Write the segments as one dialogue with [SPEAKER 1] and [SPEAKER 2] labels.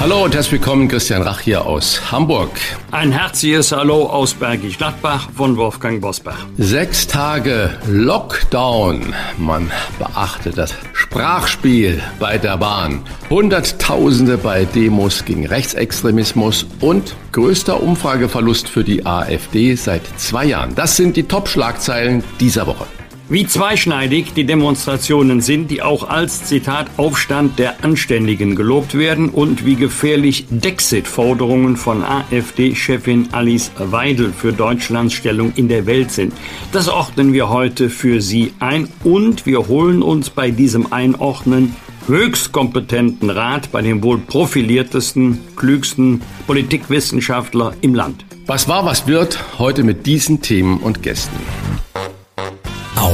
[SPEAKER 1] Hallo und herzlich willkommen, Christian Rach hier aus Hamburg.
[SPEAKER 2] Ein herzliches Hallo aus Bergisch Gladbach von Wolfgang Bosbach.
[SPEAKER 1] Sechs Tage Lockdown. Man beachte das Sprachspiel bei der Bahn. Hunderttausende bei Demos gegen Rechtsextremismus und größter Umfrageverlust für die AfD seit zwei Jahren. Das sind die Top-Schlagzeilen dieser Woche.
[SPEAKER 2] Wie zweischneidig die Demonstrationen sind, die auch als Zitat Aufstand der Anständigen gelobt werden und wie gefährlich Dexit-Forderungen von AfD-Chefin Alice Weidel für Deutschlands Stellung in der Welt sind. Das ordnen wir heute für Sie ein und wir holen uns bei diesem Einordnen höchst kompetenten Rat bei dem wohl profiliertesten, klügsten Politikwissenschaftler im Land.
[SPEAKER 1] Was war, was wird heute mit diesen Themen und Gästen?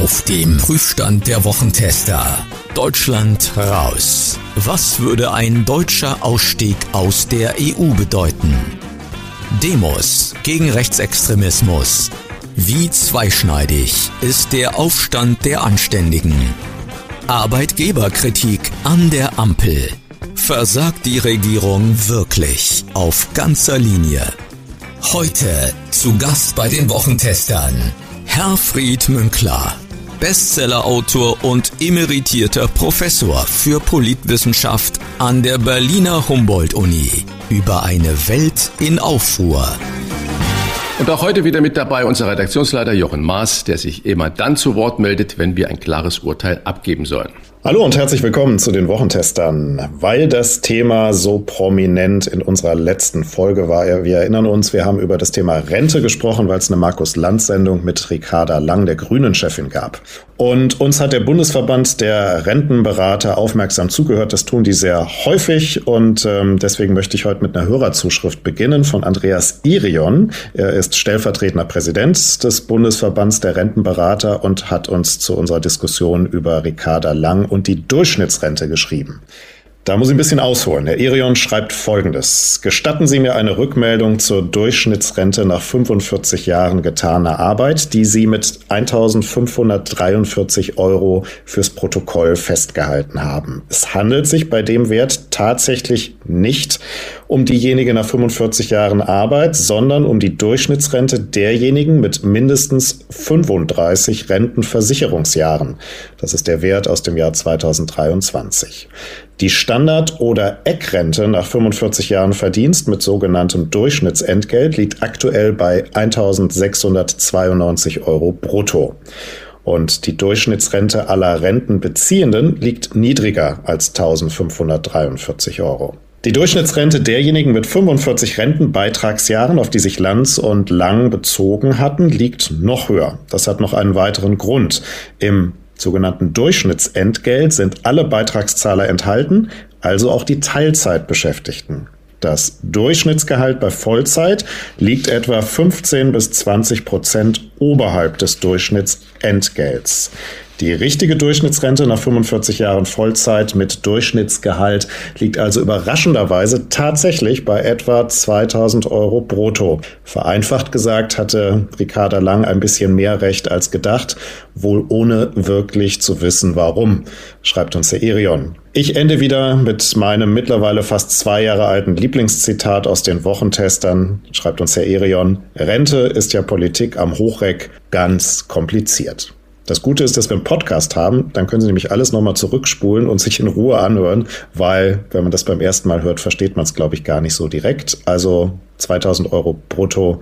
[SPEAKER 3] Auf dem Prüfstand der Wochentester. Deutschland raus. Was würde ein deutscher Ausstieg aus der EU bedeuten? Demos gegen Rechtsextremismus. Wie zweischneidig ist der Aufstand der Anständigen? Arbeitgeberkritik an der Ampel. Versagt die Regierung wirklich auf ganzer Linie? Heute zu Gast bei den Wochentestern. Herfried Münkler, Bestsellerautor und emeritierter Professor für Politwissenschaft an der Berliner Humboldt-Uni über eine Welt in Aufruhr.
[SPEAKER 1] Und auch heute wieder mit dabei unser Redaktionsleiter Jochen Maas, der sich immer dann zu Wort meldet, wenn wir ein klares Urteil abgeben sollen.
[SPEAKER 4] Hallo und herzlich willkommen zu den Wochentestern. Weil das Thema so prominent in unserer letzten Folge war, wir erinnern uns, wir haben über das Thema Rente gesprochen, weil es eine Markus-Lanz-Sendung mit Ricarda Lang, der Grünen-Chefin, gab. Und uns hat der Bundesverband der Rentenberater aufmerksam zugehört. Das tun die sehr häufig und ähm, deswegen möchte ich heute mit einer Hörerzuschrift beginnen von Andreas Irion. Er ist stellvertretender Präsident des Bundesverbands der Rentenberater und hat uns zu unserer Diskussion über Ricarda Lang die Durchschnittsrente geschrieben. Da muss ich ein bisschen ausholen. Herr Irion schreibt Folgendes. Gestatten Sie mir eine Rückmeldung zur Durchschnittsrente nach 45 Jahren getaner Arbeit, die Sie mit 1543 Euro fürs Protokoll festgehalten haben. Es handelt sich bei dem Wert tatsächlich nicht um diejenige nach 45 Jahren Arbeit, sondern um die Durchschnittsrente derjenigen mit mindestens 35 Rentenversicherungsjahren. Das ist der Wert aus dem Jahr 2023. Die Standard- oder Eckrente nach 45 Jahren Verdienst mit sogenanntem Durchschnittsentgelt liegt aktuell bei 1692 Euro brutto. Und die Durchschnittsrente aller Rentenbeziehenden liegt niedriger als 1543 Euro. Die Durchschnittsrente derjenigen mit 45 Rentenbeitragsjahren, auf die sich Lanz und Lang bezogen hatten, liegt noch höher. Das hat noch einen weiteren Grund. Im sogenannten Durchschnittsentgelt sind alle Beitragszahler enthalten, also auch die Teilzeitbeschäftigten. Das Durchschnittsgehalt bei Vollzeit liegt etwa 15 bis 20 Prozent oberhalb des Durchschnittsentgelts. Die richtige Durchschnittsrente nach 45 Jahren Vollzeit mit Durchschnittsgehalt liegt also überraschenderweise tatsächlich bei etwa 2000 Euro brutto. Vereinfacht gesagt hatte Ricarda Lang ein bisschen mehr Recht als gedacht, wohl ohne wirklich zu wissen warum, schreibt uns der Irion. Ich ende wieder mit meinem mittlerweile fast zwei Jahre alten Lieblingszitat aus den Wochentestern, schreibt uns Herr Erion. Rente ist ja Politik am Hochreck ganz kompliziert. Das Gute ist, dass wir einen Podcast haben, dann können Sie nämlich alles nochmal zurückspulen und sich in Ruhe anhören, weil, wenn man das beim ersten Mal hört, versteht man es, glaube ich, gar nicht so direkt. Also 2000 Euro brutto,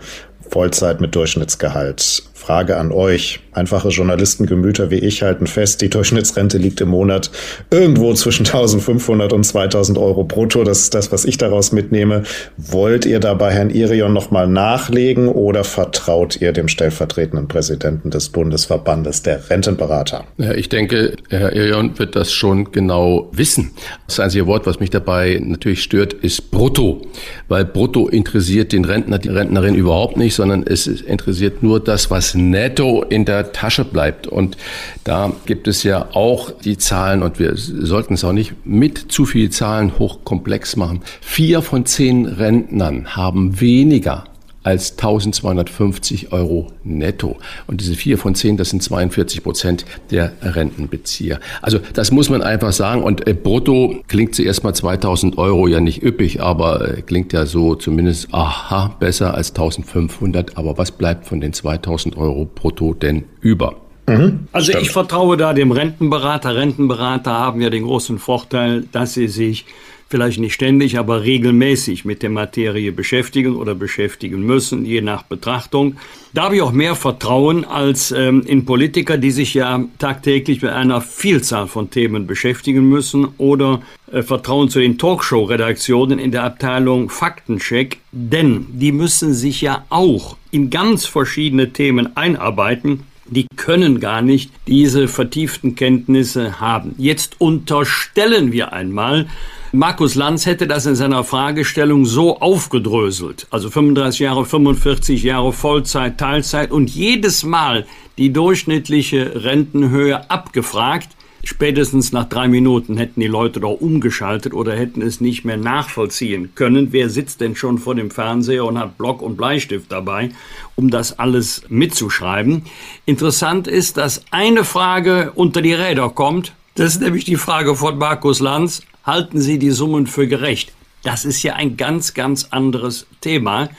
[SPEAKER 4] Vollzeit mit Durchschnittsgehalt. Frage an euch. Einfache Journalistengemüter wie ich halten fest, die Durchschnittsrente liegt im Monat irgendwo zwischen 1500 und 2000 Euro brutto. Das ist das, was ich daraus mitnehme. Wollt ihr da bei Herrn Irion nochmal nachlegen oder vertraut ihr dem stellvertretenden Präsidenten des Bundesverbandes der Rentenberater?
[SPEAKER 1] Ja, ich denke, Herr Irion wird das schon genau wissen. Das einzige Wort, was mich dabei natürlich stört, ist brutto. Weil brutto interessiert den Rentner, die Rentnerin überhaupt nicht, sondern es interessiert nur das, was Netto in der Tasche bleibt. Und da gibt es ja auch die Zahlen, und wir sollten es auch nicht mit zu viel Zahlen hochkomplex machen. Vier von zehn Rentnern haben weniger als 1250 Euro netto. Und diese vier von zehn, das sind 42 Prozent der Rentenbezieher. Also das muss man einfach sagen. Und äh, brutto klingt zuerst mal 2000 Euro ja nicht üppig, aber äh, klingt ja so zumindest, aha, besser als 1500. Aber was bleibt von den 2000 Euro brutto denn über?
[SPEAKER 2] Mhm, also stimmt. ich vertraue da dem Rentenberater. Rentenberater haben ja den großen Vorteil, dass sie sich vielleicht nicht ständig, aber regelmäßig mit der Materie beschäftigen oder beschäftigen müssen, je nach Betrachtung. Da habe ich auch mehr Vertrauen als ähm, in Politiker, die sich ja tagtäglich mit einer Vielzahl von Themen beschäftigen müssen oder äh, Vertrauen zu den Talkshow-Redaktionen in der Abteilung Faktencheck, denn die müssen sich ja auch in ganz verschiedene Themen einarbeiten die können gar nicht diese vertieften Kenntnisse haben. Jetzt unterstellen wir einmal, Markus Lanz hätte das in seiner Fragestellung so aufgedröselt. Also 35 Jahre, 45 Jahre Vollzeit, Teilzeit und jedes Mal die durchschnittliche Rentenhöhe abgefragt. Spätestens nach drei Minuten hätten die Leute doch umgeschaltet oder hätten es nicht mehr nachvollziehen können. Wer sitzt denn schon vor dem Fernseher und hat Block und Bleistift dabei, um das alles mitzuschreiben? Interessant ist, dass eine Frage unter die Räder kommt. Das ist nämlich die Frage von Markus Lanz halten Sie die Summen für gerecht? Das ist ja ein ganz, ganz anderes Thema.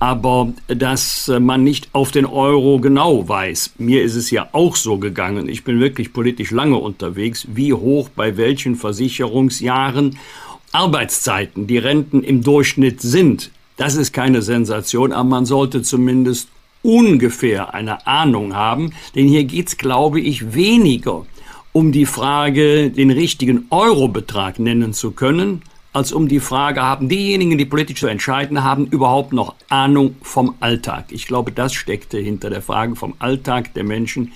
[SPEAKER 2] Aber dass man nicht auf den Euro genau weiß, mir ist es ja auch so gegangen, ich bin wirklich politisch lange unterwegs, wie hoch bei welchen Versicherungsjahren Arbeitszeiten die Renten im Durchschnitt sind. Das ist keine Sensation, aber man sollte zumindest ungefähr eine Ahnung haben, denn hier geht es, glaube ich, weniger um die Frage, den richtigen Eurobetrag nennen zu können, als um die Frage, haben diejenigen, die politisch zu entscheiden haben, überhaupt noch Ahnung vom Alltag? Ich glaube, das steckte hinter der Frage vom Alltag der Menschen,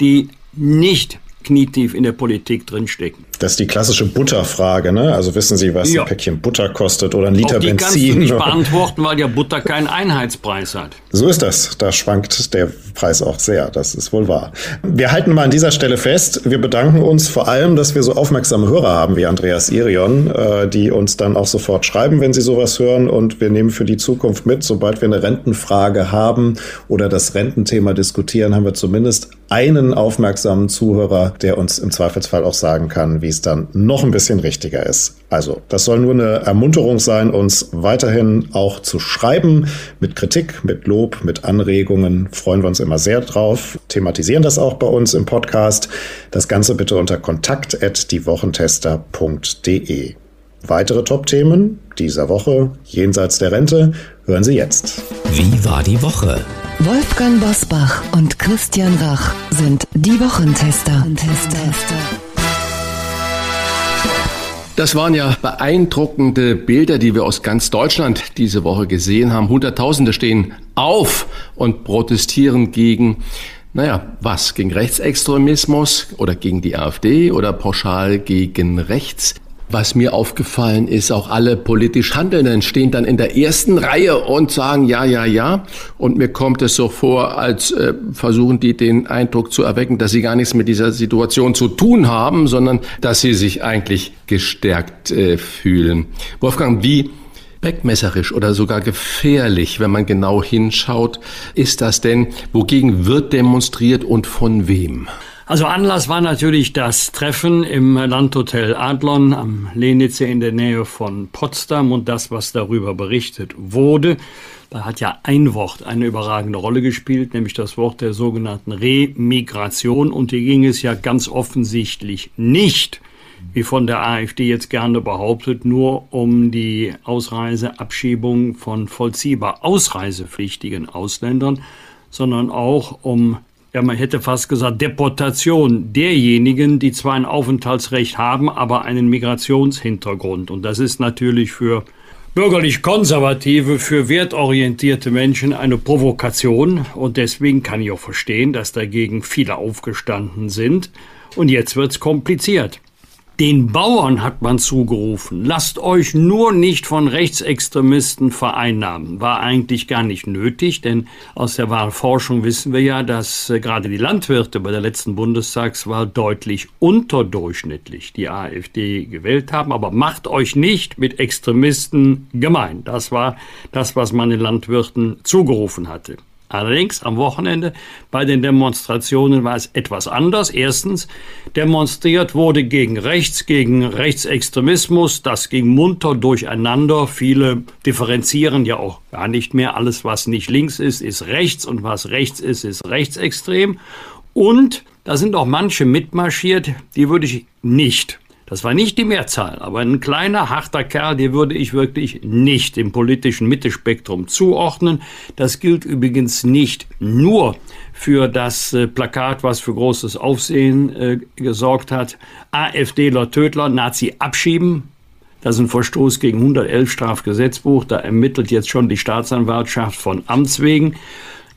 [SPEAKER 2] die nicht knietief in der Politik drinstecken.
[SPEAKER 4] Das ist die klassische Butterfrage, ne? Also wissen Sie, was ja. ein Päckchen Butter kostet oder ein Liter Auch die Benzin?
[SPEAKER 2] Kannst du nicht beantworten, weil ja Butter keinen Einheitspreis hat.
[SPEAKER 4] So ist das. Da schwankt der Preis auch sehr. Das ist wohl wahr. Wir halten mal an dieser Stelle fest. Wir bedanken uns vor allem, dass wir so aufmerksame Hörer haben wie Andreas Irion, äh, die uns dann auch sofort schreiben, wenn sie sowas hören. Und wir nehmen für die Zukunft mit, sobald wir eine Rentenfrage haben oder das Rententhema diskutieren, haben wir zumindest einen aufmerksamen Zuhörer, der uns im Zweifelsfall auch sagen kann, wie es dann noch ein bisschen richtiger ist. Also, das soll nur eine Ermunterung sein, uns weiterhin auch zu schreiben mit Kritik, mit Lob, mit Anregungen. Freuen wir uns immer sehr drauf. Thematisieren das auch bei uns im Podcast. Das Ganze bitte unter kontakt.diewochentester.de. Weitere Top-Themen dieser Woche jenseits der Rente hören Sie jetzt.
[SPEAKER 3] Wie war die Woche?
[SPEAKER 5] Wolfgang Bosbach und Christian Rach sind die Wochentester.
[SPEAKER 1] Das waren ja beeindruckende Bilder, die wir aus ganz Deutschland diese Woche gesehen haben. Hunderttausende stehen auf und protestieren gegen naja, was? Gegen Rechtsextremismus oder gegen die AfD oder pauschal gegen rechts? Was mir aufgefallen ist, auch alle politisch Handelnden stehen dann in der ersten Reihe und sagen ja, ja, ja. Und mir kommt es so vor, als äh, versuchen die den Eindruck zu erwecken, dass sie gar nichts mit dieser Situation zu tun haben, sondern dass sie sich eigentlich gestärkt äh, fühlen. Wolfgang, wie Beckmesserisch oder sogar gefährlich, wenn man genau hinschaut, ist das denn? Wogegen wird demonstriert und von wem?
[SPEAKER 2] Also Anlass war natürlich das Treffen im Landhotel Adlon am Lenitze in der Nähe von Potsdam und das, was darüber berichtet wurde. Da hat ja ein Wort eine überragende Rolle gespielt, nämlich das Wort der sogenannten Remigration. Und hier ging es ja ganz offensichtlich nicht, wie von der AfD jetzt gerne behauptet, nur um die Ausreiseabschiebung von vollziehbar ausreisepflichtigen Ausländern, sondern auch um ja, man hätte fast gesagt, Deportation derjenigen, die zwar ein Aufenthaltsrecht haben, aber einen Migrationshintergrund. Und das ist natürlich für bürgerlich konservative, für wertorientierte Menschen eine Provokation. Und deswegen kann ich auch verstehen, dass dagegen viele aufgestanden sind. Und jetzt wird's kompliziert. Den Bauern hat man zugerufen, lasst euch nur nicht von Rechtsextremisten vereinnahmen. War eigentlich gar nicht nötig, denn aus der Wahlforschung wissen wir ja, dass äh, gerade die Landwirte bei der letzten Bundestagswahl deutlich unterdurchschnittlich die AfD gewählt haben. Aber macht euch nicht mit Extremisten gemein. Das war das, was man den Landwirten zugerufen hatte. Allerdings am Wochenende bei den Demonstrationen war es etwas anders. Erstens, demonstriert wurde gegen Rechts, gegen Rechtsextremismus. Das ging munter durcheinander. Viele differenzieren ja auch gar nicht mehr. Alles, was nicht links ist, ist rechts und was rechts ist, ist rechtsextrem. Und da sind auch manche mitmarschiert, die würde ich nicht das war nicht die Mehrzahl, aber ein kleiner, harter Kerl, den würde ich wirklich nicht im politischen Mittelspektrum zuordnen. Das gilt übrigens nicht nur für das äh, Plakat, was für großes Aufsehen äh, gesorgt hat. AfDler Tödler, Nazi abschieben. Das ist ein Verstoß gegen 111 Strafgesetzbuch. Da ermittelt jetzt schon die Staatsanwaltschaft von Amts wegen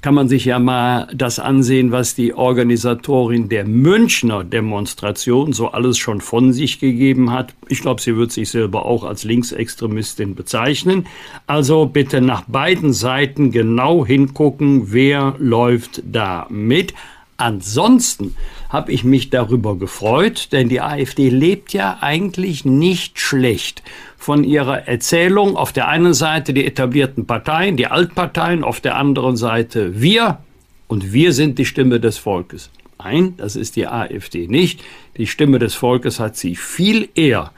[SPEAKER 2] kann man sich ja mal das ansehen, was die Organisatorin der Münchner Demonstration so alles schon von sich gegeben hat. Ich glaube, sie wird sich selber auch als Linksextremistin bezeichnen. Also bitte nach beiden Seiten genau hingucken, wer läuft da mit. Ansonsten habe ich mich darüber gefreut, denn die AfD lebt ja eigentlich nicht schlecht von ihrer Erzählung. Auf der einen Seite die etablierten Parteien, die Altparteien, auf der anderen Seite wir und wir sind die Stimme des Volkes. Nein, das ist die AfD nicht. Die Stimme des Volkes hat sie viel eher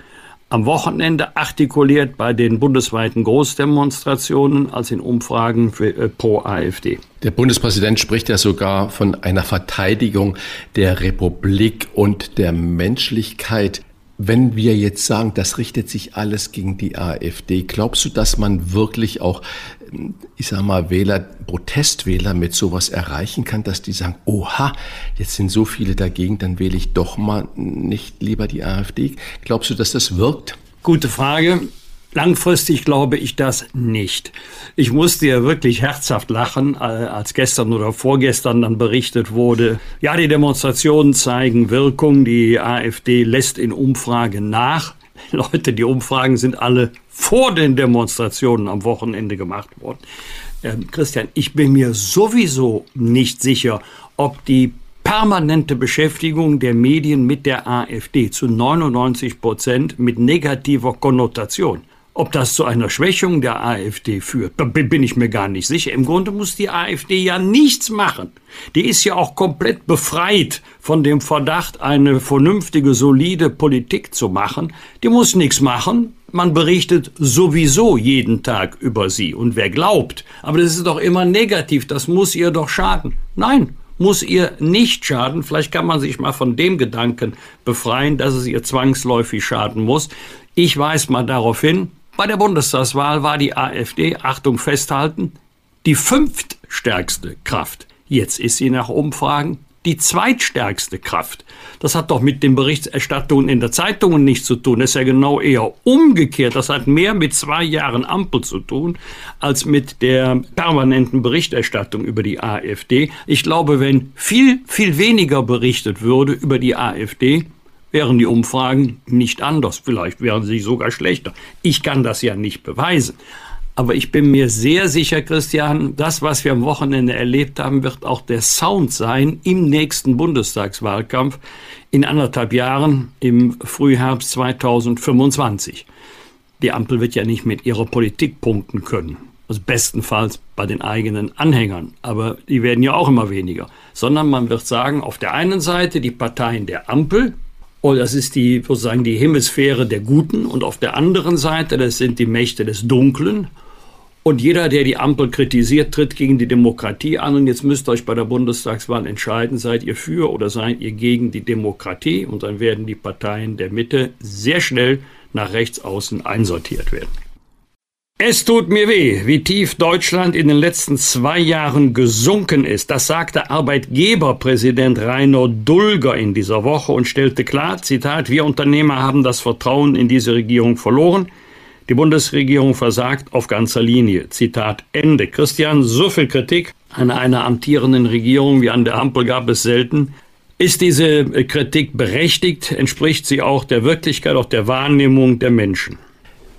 [SPEAKER 2] am Wochenende artikuliert bei den bundesweiten Großdemonstrationen als in Umfragen für, äh, pro AfD.
[SPEAKER 1] Der Bundespräsident spricht ja sogar von einer Verteidigung der Republik und der Menschlichkeit. Wenn wir jetzt sagen, das richtet sich alles gegen die AfD, glaubst du, dass man wirklich auch, ich sag mal, Wähler, Protestwähler mit sowas erreichen kann, dass die sagen, oha, jetzt sind so viele dagegen, dann wähle ich doch mal nicht lieber die AfD? Glaubst du, dass das wirkt?
[SPEAKER 2] Gute Frage. Langfristig glaube ich das nicht. Ich musste ja wirklich herzhaft lachen, äh, als gestern oder vorgestern dann berichtet wurde, ja, die Demonstrationen zeigen Wirkung, die AfD lässt in Umfragen nach. Leute, die Umfragen sind alle vor den Demonstrationen am Wochenende gemacht worden. Ähm, Christian, ich bin mir sowieso nicht sicher, ob die permanente Beschäftigung der Medien mit der AfD zu 99 Prozent mit negativer Konnotation ob das zu einer Schwächung der AfD führt, bin ich mir gar nicht sicher. Im Grunde muss die AfD ja nichts machen. Die ist ja auch komplett befreit von dem Verdacht, eine vernünftige, solide Politik zu machen. Die muss nichts machen. Man berichtet sowieso jeden Tag über sie. Und wer glaubt, aber das ist doch immer negativ, das muss ihr doch schaden. Nein, muss ihr nicht schaden. Vielleicht kann man sich mal von dem Gedanken befreien, dass es ihr zwangsläufig schaden muss. Ich weise mal darauf hin, bei der Bundestagswahl war die AfD, Achtung festhalten, die fünftstärkste Kraft. Jetzt ist sie nach Umfragen die zweitstärkste Kraft. Das hat doch mit den Berichterstattungen in der Zeitungen nichts zu tun. Das ist ja genau eher umgekehrt. Das hat mehr mit zwei Jahren Ampel zu tun, als mit der permanenten Berichterstattung über die AfD. Ich glaube, wenn viel, viel weniger berichtet würde über die AfD, wären die Umfragen nicht anders. Vielleicht wären sie sogar schlechter. Ich kann das ja nicht beweisen. Aber ich bin mir sehr sicher, Christian, das, was wir am Wochenende erlebt haben, wird auch der Sound sein im nächsten Bundestagswahlkampf in anderthalb Jahren im Frühherbst 2025. Die Ampel wird ja nicht mit ihrer Politik punkten können. Also bestenfalls bei den eigenen Anhängern. Aber die werden ja auch immer weniger. Sondern man wird sagen, auf der einen Seite die Parteien der Ampel, und das ist die, sozusagen die Hemisphäre der Guten. Und auf der anderen Seite, das sind die Mächte des Dunklen. Und jeder, der die Ampel kritisiert, tritt gegen die Demokratie an. Und jetzt müsst ihr euch bei der Bundestagswahl entscheiden, seid ihr für oder seid ihr gegen die Demokratie? Und dann werden die Parteien der Mitte sehr schnell nach rechts außen einsortiert werden. Es tut mir weh, wie tief Deutschland in den letzten zwei Jahren gesunken ist. Das sagte Arbeitgeberpräsident Rainer Dulger in dieser Woche und stellte klar, Zitat, wir Unternehmer haben das Vertrauen in diese Regierung verloren. Die Bundesregierung versagt auf ganzer Linie. Zitat Ende. Christian, so viel Kritik an einer amtierenden Regierung wie an der Ampel gab es selten. Ist diese Kritik berechtigt? Entspricht sie auch der Wirklichkeit, auch der Wahrnehmung der Menschen?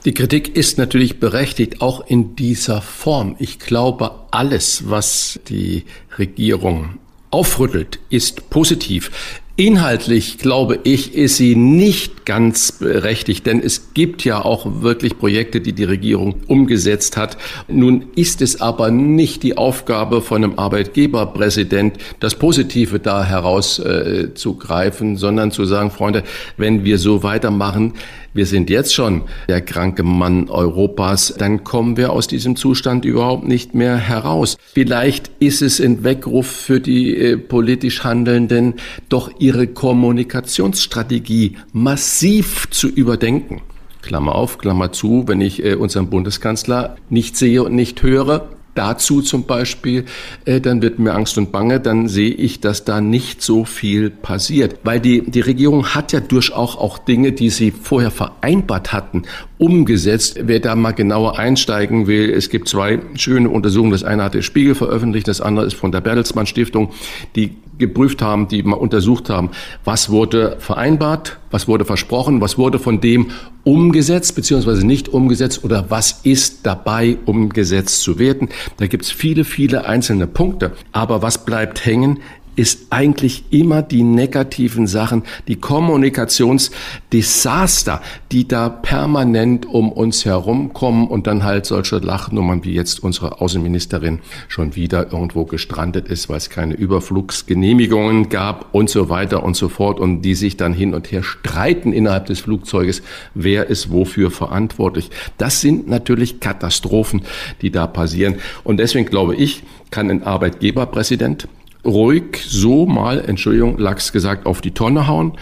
[SPEAKER 1] Die Kritik ist natürlich berechtigt, auch in dieser Form. Ich glaube, alles, was die Regierung aufrüttelt, ist positiv. Inhaltlich, glaube ich, ist sie nicht ganz berechtigt, denn es gibt ja auch wirklich Projekte, die die Regierung umgesetzt hat. Nun ist es aber nicht die Aufgabe von einem Arbeitgeberpräsident, das Positive da herauszugreifen, äh, sondern zu sagen, Freunde, wenn wir so weitermachen, wir sind jetzt schon der kranke Mann Europas, dann kommen wir aus diesem Zustand überhaupt nicht mehr heraus. Vielleicht ist es ein Weckruf für die äh, politisch Handelnden, doch ihre Kommunikationsstrategie massiv zu überdenken. Klammer auf, Klammer zu, wenn ich äh, unseren Bundeskanzler nicht sehe und nicht höre, dazu zum Beispiel, äh, dann wird mir Angst und Bange, dann sehe ich, dass da nicht so viel passiert. Weil die, die Regierung hat ja durchaus auch Dinge, die sie vorher vereinbart hatten, umgesetzt. Wer da mal genauer einsteigen will, es gibt zwei schöne Untersuchungen. Das eine hat der Spiegel veröffentlicht, das andere ist von der Bertelsmann Stiftung, die geprüft haben, die mal untersucht haben, was wurde vereinbart, was wurde versprochen, was wurde von dem umgesetzt beziehungsweise nicht umgesetzt? Oder was ist dabei umgesetzt zu werden. Da gibt es viele, viele einzelne Punkte. Aber was bleibt hängen, ist eigentlich immer die negativen Sachen, die Kommunikationsdesaster, die da permanent um uns herumkommen und dann halt solche Lachnummern wie jetzt unsere Außenministerin schon wieder irgendwo gestrandet ist, weil es keine Überflugsgenehmigungen gab und so weiter und so fort und die sich dann hin und her streiten innerhalb des Flugzeuges, wer ist wofür verantwortlich. Das sind natürlich Katastrophen, die da passieren und deswegen glaube ich, kann ein Arbeitgeberpräsident ruhig so mal, Entschuldigung, Lachs gesagt, auf die Tonne hauen.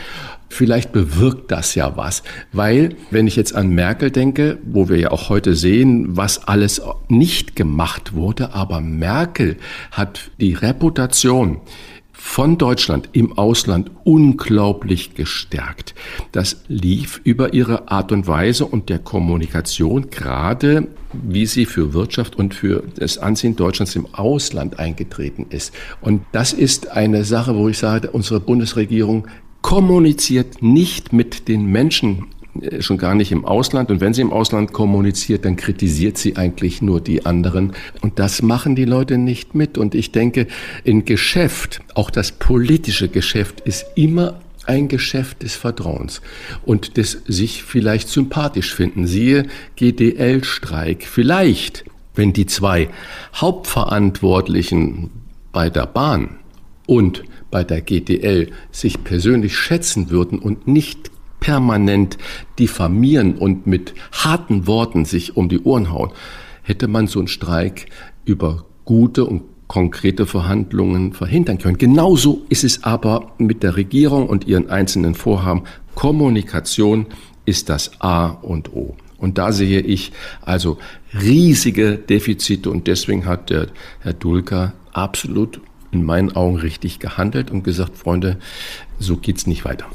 [SPEAKER 1] Vielleicht bewirkt das ja was, weil wenn ich jetzt an Merkel denke, wo wir ja auch heute sehen, was alles nicht gemacht wurde, aber Merkel hat die Reputation, von Deutschland im Ausland unglaublich gestärkt. Das lief über ihre Art und Weise und der Kommunikation, gerade wie sie für Wirtschaft und für das Ansehen Deutschlands im Ausland eingetreten ist. Und das ist eine Sache, wo ich sage, unsere Bundesregierung kommuniziert nicht mit den Menschen schon gar nicht im Ausland. Und wenn sie im Ausland kommuniziert, dann kritisiert sie eigentlich nur die anderen. Und das machen die Leute nicht mit. Und ich denke, in Geschäft, auch das politische Geschäft, ist immer ein Geschäft des Vertrauens und des sich vielleicht sympathisch finden. Siehe GDL-Streik. Vielleicht, wenn die zwei Hauptverantwortlichen bei der Bahn und bei der GDL sich persönlich schätzen würden und nicht permanent diffamieren und mit harten Worten sich um die Ohren hauen, hätte man so einen Streik über gute und konkrete Verhandlungen verhindern können. Genauso ist es aber mit der Regierung und ihren einzelnen Vorhaben. Kommunikation ist das A und O. Und da sehe ich also riesige Defizite und deswegen hat der Herr Dulka absolut in meinen Augen richtig gehandelt und gesagt, Freunde, so geht's nicht weiter.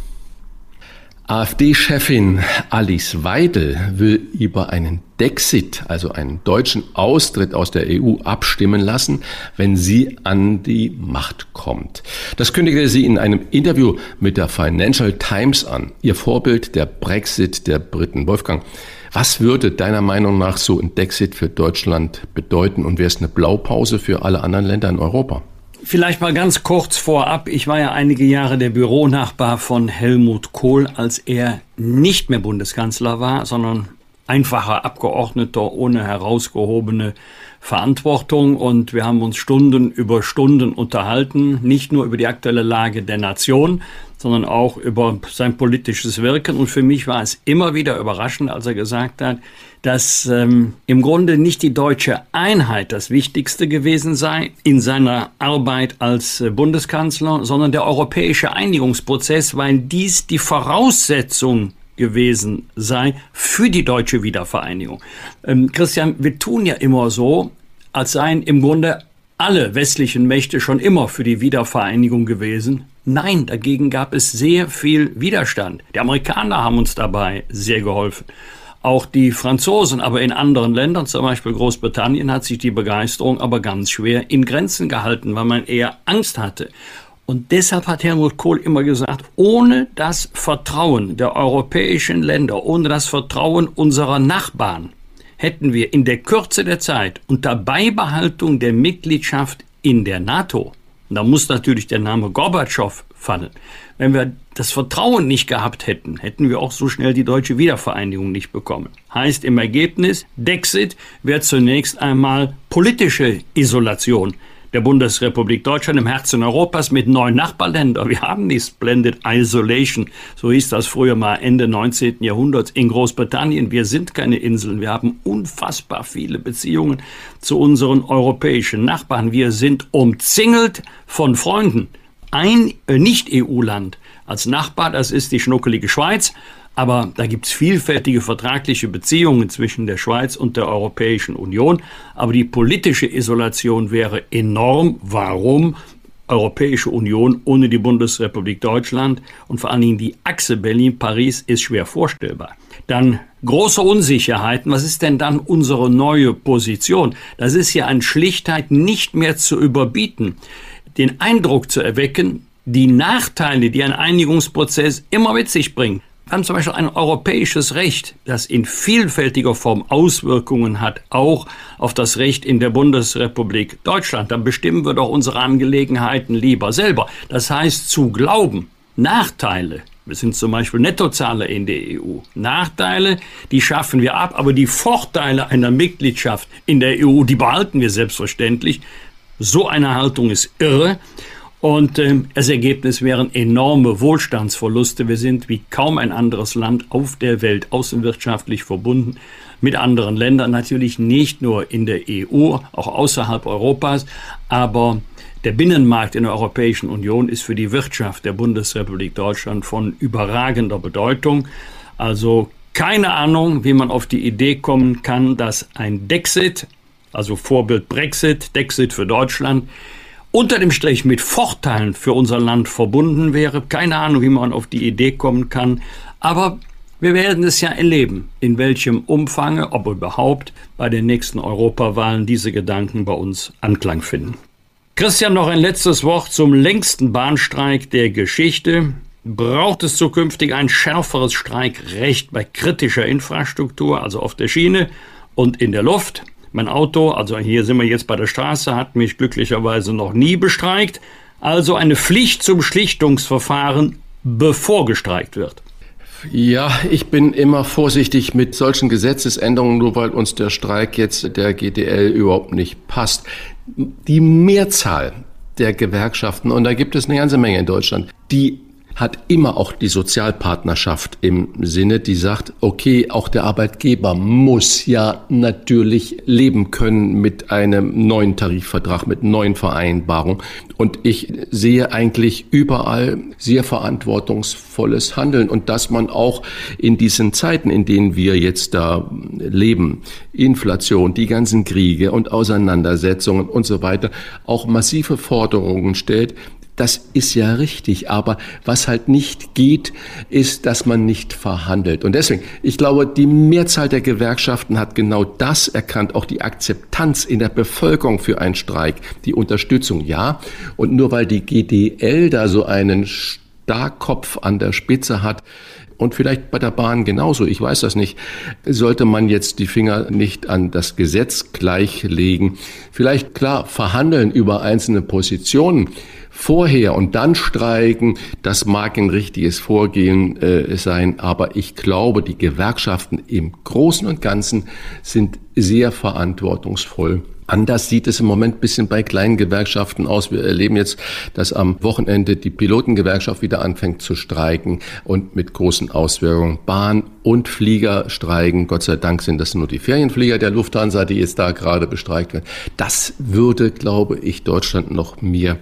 [SPEAKER 1] AfD-Chefin Alice Weidel will über einen Dexit, also einen deutschen Austritt aus der EU, abstimmen lassen, wenn sie an die Macht kommt. Das kündigte sie in einem Interview mit der Financial Times an. Ihr Vorbild der Brexit der Briten. Wolfgang, was würde deiner Meinung nach so ein Dexit für Deutschland bedeuten und wäre es eine Blaupause für alle anderen Länder in Europa?
[SPEAKER 2] Vielleicht mal ganz kurz vorab. Ich war ja einige Jahre der Büronachbar von Helmut Kohl, als er nicht mehr Bundeskanzler war, sondern einfacher Abgeordneter ohne herausgehobene Verantwortung. Und wir haben uns Stunden über Stunden unterhalten, nicht nur über die aktuelle Lage der Nation, sondern auch über sein politisches Wirken. Und für mich war es immer wieder überraschend, als er gesagt hat, dass ähm, im Grunde nicht die deutsche Einheit das Wichtigste gewesen sei in seiner Arbeit als äh, Bundeskanzler, sondern der europäische Einigungsprozess, weil dies die Voraussetzung gewesen sei für die deutsche Wiedervereinigung. Ähm, Christian, wir tun ja immer so, als seien im Grunde alle westlichen Mächte schon immer für die Wiedervereinigung gewesen. Nein, dagegen gab es sehr viel Widerstand. Die Amerikaner haben uns dabei sehr geholfen. Auch die Franzosen, aber in anderen Ländern, zum Beispiel Großbritannien, hat sich die Begeisterung aber ganz schwer in Grenzen gehalten, weil man eher Angst hatte. Und deshalb hat Helmut Kohl immer gesagt, ohne das Vertrauen der europäischen Länder, ohne das Vertrauen unserer Nachbarn, hätten wir in der Kürze der Zeit unter Beibehaltung der Mitgliedschaft in der NATO, da muss natürlich der Name Gorbatschow fallen, wenn wir das Vertrauen nicht gehabt hätten, hätten wir auch so schnell die deutsche Wiedervereinigung nicht bekommen. Heißt im Ergebnis, Dexit wäre zunächst einmal politische Isolation der Bundesrepublik Deutschland im Herzen Europas mit neun Nachbarländern. Wir haben die Splendid Isolation, so hieß das früher mal Ende 19. Jahrhunderts in Großbritannien. Wir sind keine Inseln. Wir haben unfassbar viele Beziehungen zu unseren europäischen Nachbarn. Wir sind umzingelt von Freunden. Ein äh, Nicht-EU-Land als Nachbar, das ist die schnuckelige Schweiz. Aber da gibt es vielfältige vertragliche Beziehungen zwischen der Schweiz und der Europäischen Union. Aber die politische Isolation wäre enorm. Warum? Europäische Union ohne die Bundesrepublik Deutschland und vor allen Dingen die Achse Berlin-Paris ist schwer vorstellbar. Dann große Unsicherheiten. Was ist denn dann unsere neue Position? Das ist ja an Schlichtheit nicht mehr zu überbieten. Den Eindruck zu erwecken, die Nachteile, die ein Einigungsprozess immer mit sich bringt, wir haben zum Beispiel ein europäisches Recht, das in vielfältiger Form Auswirkungen hat, auch auf das Recht in der Bundesrepublik Deutschland. Dann bestimmen wir doch unsere Angelegenheiten lieber selber. Das heißt, zu glauben, Nachteile, wir sind zum Beispiel Nettozahler in der EU. Nachteile, die schaffen wir ab, aber die Vorteile einer Mitgliedschaft in der EU, die behalten wir selbstverständlich. So eine Haltung ist irre. Und äh, das Ergebnis wären enorme Wohlstandsverluste. Wir sind wie kaum ein anderes Land auf der Welt außenwirtschaftlich verbunden mit anderen Ländern. Natürlich nicht nur in der EU, auch außerhalb Europas. Aber der Binnenmarkt in der Europäischen Union ist für die Wirtschaft der Bundesrepublik Deutschland von überragender Bedeutung. Also keine Ahnung, wie man auf die Idee kommen kann, dass ein Dexit, also Vorbild Brexit, Dexit für Deutschland, unter dem Strich mit Vorteilen für unser Land verbunden wäre. Keine Ahnung, wie man auf die Idee kommen kann. Aber wir werden es ja erleben, in welchem Umfange, ob überhaupt, bei den nächsten Europawahlen diese Gedanken bei uns Anklang finden. Christian, noch ein letztes Wort zum längsten Bahnstreik der Geschichte. Braucht es zukünftig ein schärferes Streikrecht bei kritischer Infrastruktur, also auf der Schiene und in der Luft? Mein Auto, also hier sind wir jetzt bei der Straße, hat mich glücklicherweise noch nie bestreikt. Also eine Pflicht zum Schlichtungsverfahren, bevor gestreikt wird.
[SPEAKER 1] Ja, ich bin immer vorsichtig mit solchen Gesetzesänderungen, nur weil uns der Streik jetzt der GDL überhaupt nicht passt. Die Mehrzahl der Gewerkschaften, und da gibt es eine ganze Menge in Deutschland, die hat immer auch die Sozialpartnerschaft im Sinne, die sagt, okay, auch der Arbeitgeber muss ja natürlich leben können mit einem neuen Tarifvertrag, mit neuen Vereinbarungen. Und ich sehe eigentlich überall sehr verantwortungsvolles Handeln und dass man auch in diesen Zeiten, in denen wir jetzt da leben, Inflation, die ganzen Kriege und Auseinandersetzungen und so weiter, auch massive Forderungen stellt, das ist ja richtig. Aber was halt nicht geht, ist, dass man nicht verhandelt. Und deswegen, ich glaube, die Mehrzahl der Gewerkschaften hat genau das erkannt, auch die Akzeptanz in der Bevölkerung für einen Streik, die Unterstützung, ja. Und nur weil die GDL da so einen Starkkopf an der Spitze hat, und vielleicht bei der Bahn genauso, ich weiß das nicht, sollte man jetzt die Finger nicht an das Gesetz gleichlegen. Vielleicht klar verhandeln über einzelne Positionen, vorher und dann streiken, das mag ein richtiges Vorgehen äh, sein, aber ich glaube, die Gewerkschaften im Großen und Ganzen sind sehr verantwortungsvoll. Anders sieht es im Moment bisschen bei kleinen Gewerkschaften aus. Wir erleben jetzt, dass am Wochenende die Pilotengewerkschaft wieder anfängt zu streiken und mit großen Auswirkungen. Bahn und Flieger streiken. Gott sei Dank sind das nur die Ferienflieger der Lufthansa, die jetzt da gerade bestreikt werden. Das würde, glaube ich, Deutschland noch mehr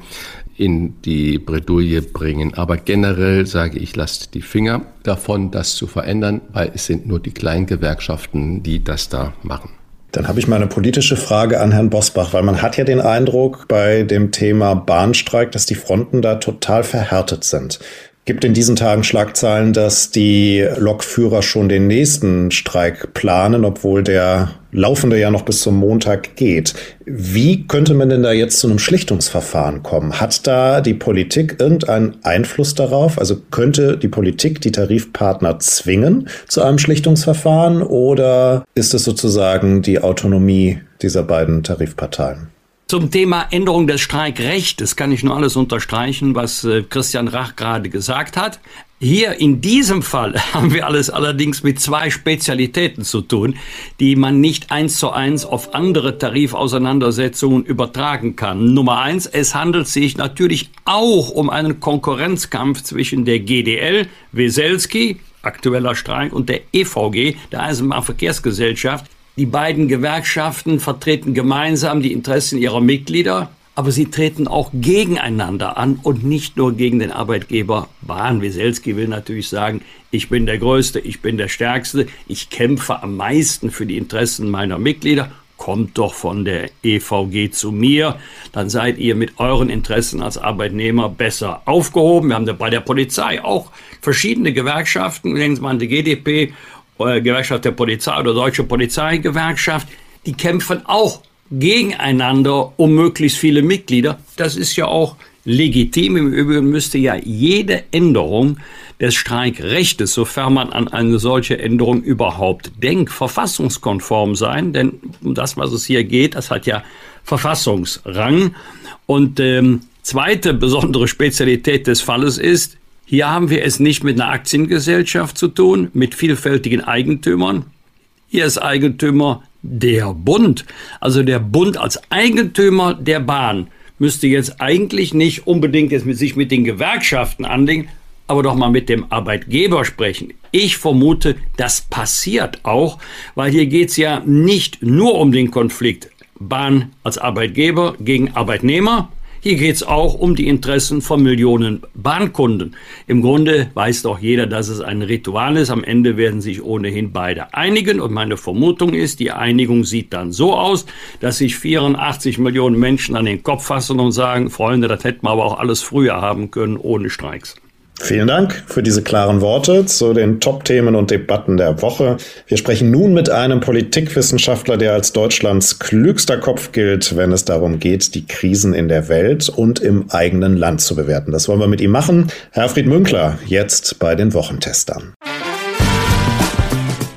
[SPEAKER 1] in die Bredouille bringen. Aber generell sage ich, lasst die Finger davon, das zu verändern, weil es sind nur die kleinen Gewerkschaften, die das da machen.
[SPEAKER 4] Dann habe ich mal eine politische Frage an Herrn Bosbach, weil man hat ja den Eindruck bei dem Thema Bahnstreik, dass die Fronten da total verhärtet sind. Gibt in diesen Tagen Schlagzeilen, dass die Lokführer schon den nächsten Streik planen, obwohl der laufende ja noch bis zum Montag geht. Wie könnte man denn da jetzt zu einem Schlichtungsverfahren kommen? Hat da die Politik irgendeinen Einfluss darauf? Also könnte die Politik die Tarifpartner zwingen zu einem Schlichtungsverfahren oder ist es sozusagen die Autonomie dieser beiden Tarifparteien?
[SPEAKER 2] Zum Thema Änderung des Streikrechts kann ich nur alles unterstreichen, was äh, Christian Rach gerade gesagt hat. Hier in diesem Fall haben wir alles allerdings mit zwei Spezialitäten zu tun, die man nicht eins zu eins auf andere Tarifauseinandersetzungen übertragen kann. Nummer eins, es handelt sich natürlich auch um einen Konkurrenzkampf zwischen der GDL, Weselski, aktueller Streik, und der EVG, der Eisenbahnverkehrsgesellschaft, die beiden Gewerkschaften vertreten gemeinsam die Interessen ihrer Mitglieder, aber sie treten auch gegeneinander an und nicht nur gegen den Arbeitgeber Bahn. Wieselski will natürlich sagen, ich bin der Größte, ich bin der Stärkste, ich kämpfe am meisten für die Interessen meiner Mitglieder. Kommt doch von der EVG zu mir, dann seid ihr mit euren Interessen als Arbeitnehmer besser aufgehoben. Wir haben bei der Polizei auch verschiedene Gewerkschaften, denken Sie mal die GDP äh, Gewerkschaft der Polizei oder Deutsche Polizeigewerkschaft, die kämpfen auch gegeneinander um möglichst viele Mitglieder. Das ist ja auch legitim. Im Übrigen müsste ja jede Änderung des Streikrechtes, sofern man an eine solche Änderung überhaupt denkt, verfassungskonform sein. Denn um das, was es hier geht, das hat ja Verfassungsrang. Und ähm, zweite besondere Spezialität des Falles ist, hier haben wir es nicht mit einer Aktiengesellschaft zu tun, mit vielfältigen Eigentümern. Hier ist Eigentümer der Bund. Also der Bund als Eigentümer der Bahn müsste jetzt eigentlich nicht unbedingt jetzt mit sich mit den Gewerkschaften anlegen, aber doch mal mit dem Arbeitgeber sprechen. Ich vermute, das passiert auch, weil hier geht es ja nicht nur um den Konflikt Bahn als Arbeitgeber gegen Arbeitnehmer, hier geht es auch um die Interessen von Millionen Bahnkunden. Im Grunde weiß doch jeder, dass es ein Ritual ist. Am Ende werden sich ohnehin beide einigen. Und meine Vermutung ist, die Einigung sieht dann so aus, dass sich 84 Millionen Menschen an den Kopf fassen und sagen, Freunde, das hätten wir aber auch alles früher haben können, ohne Streiks.
[SPEAKER 4] Vielen Dank für diese klaren Worte zu den Top-Themen und Debatten der Woche. Wir sprechen nun mit einem Politikwissenschaftler, der als Deutschlands klügster Kopf gilt, wenn es darum geht, die Krisen in der Welt und im eigenen Land zu bewerten. Das wollen wir mit ihm machen. Herfried Münkler, jetzt bei den Wochentestern.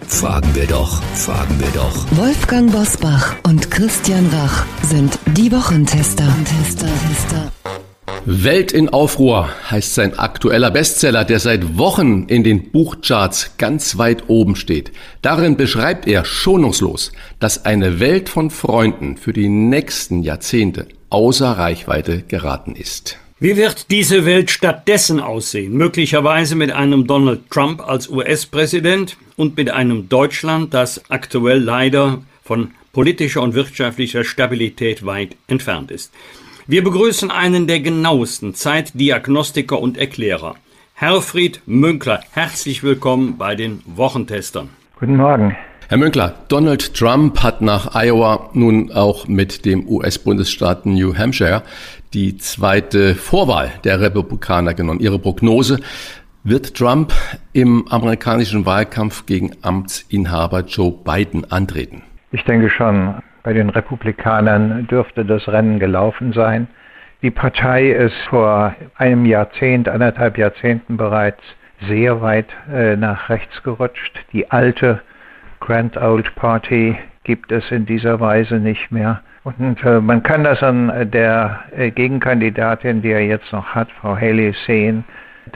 [SPEAKER 3] Fragen wir doch, fragen wir doch.
[SPEAKER 5] Wolfgang Bosbach und Christian Rach sind die Wochentester. Tester, Tester.
[SPEAKER 1] Welt in Aufruhr heißt sein aktueller Bestseller, der seit Wochen in den Buchcharts ganz weit oben steht. Darin beschreibt er schonungslos, dass eine Welt von Freunden für die nächsten Jahrzehnte außer Reichweite geraten ist.
[SPEAKER 2] Wie wird diese Welt stattdessen aussehen? Möglicherweise mit einem Donald Trump als US-Präsident und mit einem Deutschland, das aktuell leider von politischer und wirtschaftlicher Stabilität weit entfernt ist. Wir begrüßen einen der genauesten Zeitdiagnostiker und Erklärer, Herfried Münkler. Herzlich willkommen bei den Wochentestern.
[SPEAKER 6] Guten Morgen.
[SPEAKER 1] Herr Münkler, Donald Trump hat nach Iowa nun auch mit dem US-Bundesstaat New Hampshire die zweite Vorwahl der Republikaner genommen. Ihre Prognose, wird Trump im amerikanischen Wahlkampf gegen Amtsinhaber Joe Biden antreten?
[SPEAKER 6] Ich denke schon. Bei den Republikanern dürfte das Rennen gelaufen sein. Die Partei ist vor einem Jahrzehnt, anderthalb Jahrzehnten bereits sehr weit äh, nach rechts gerutscht. Die alte Grand Old Party gibt es in dieser Weise nicht mehr. Und äh, man kann das an der äh, Gegenkandidatin, die er jetzt noch hat, Frau Haley, sehen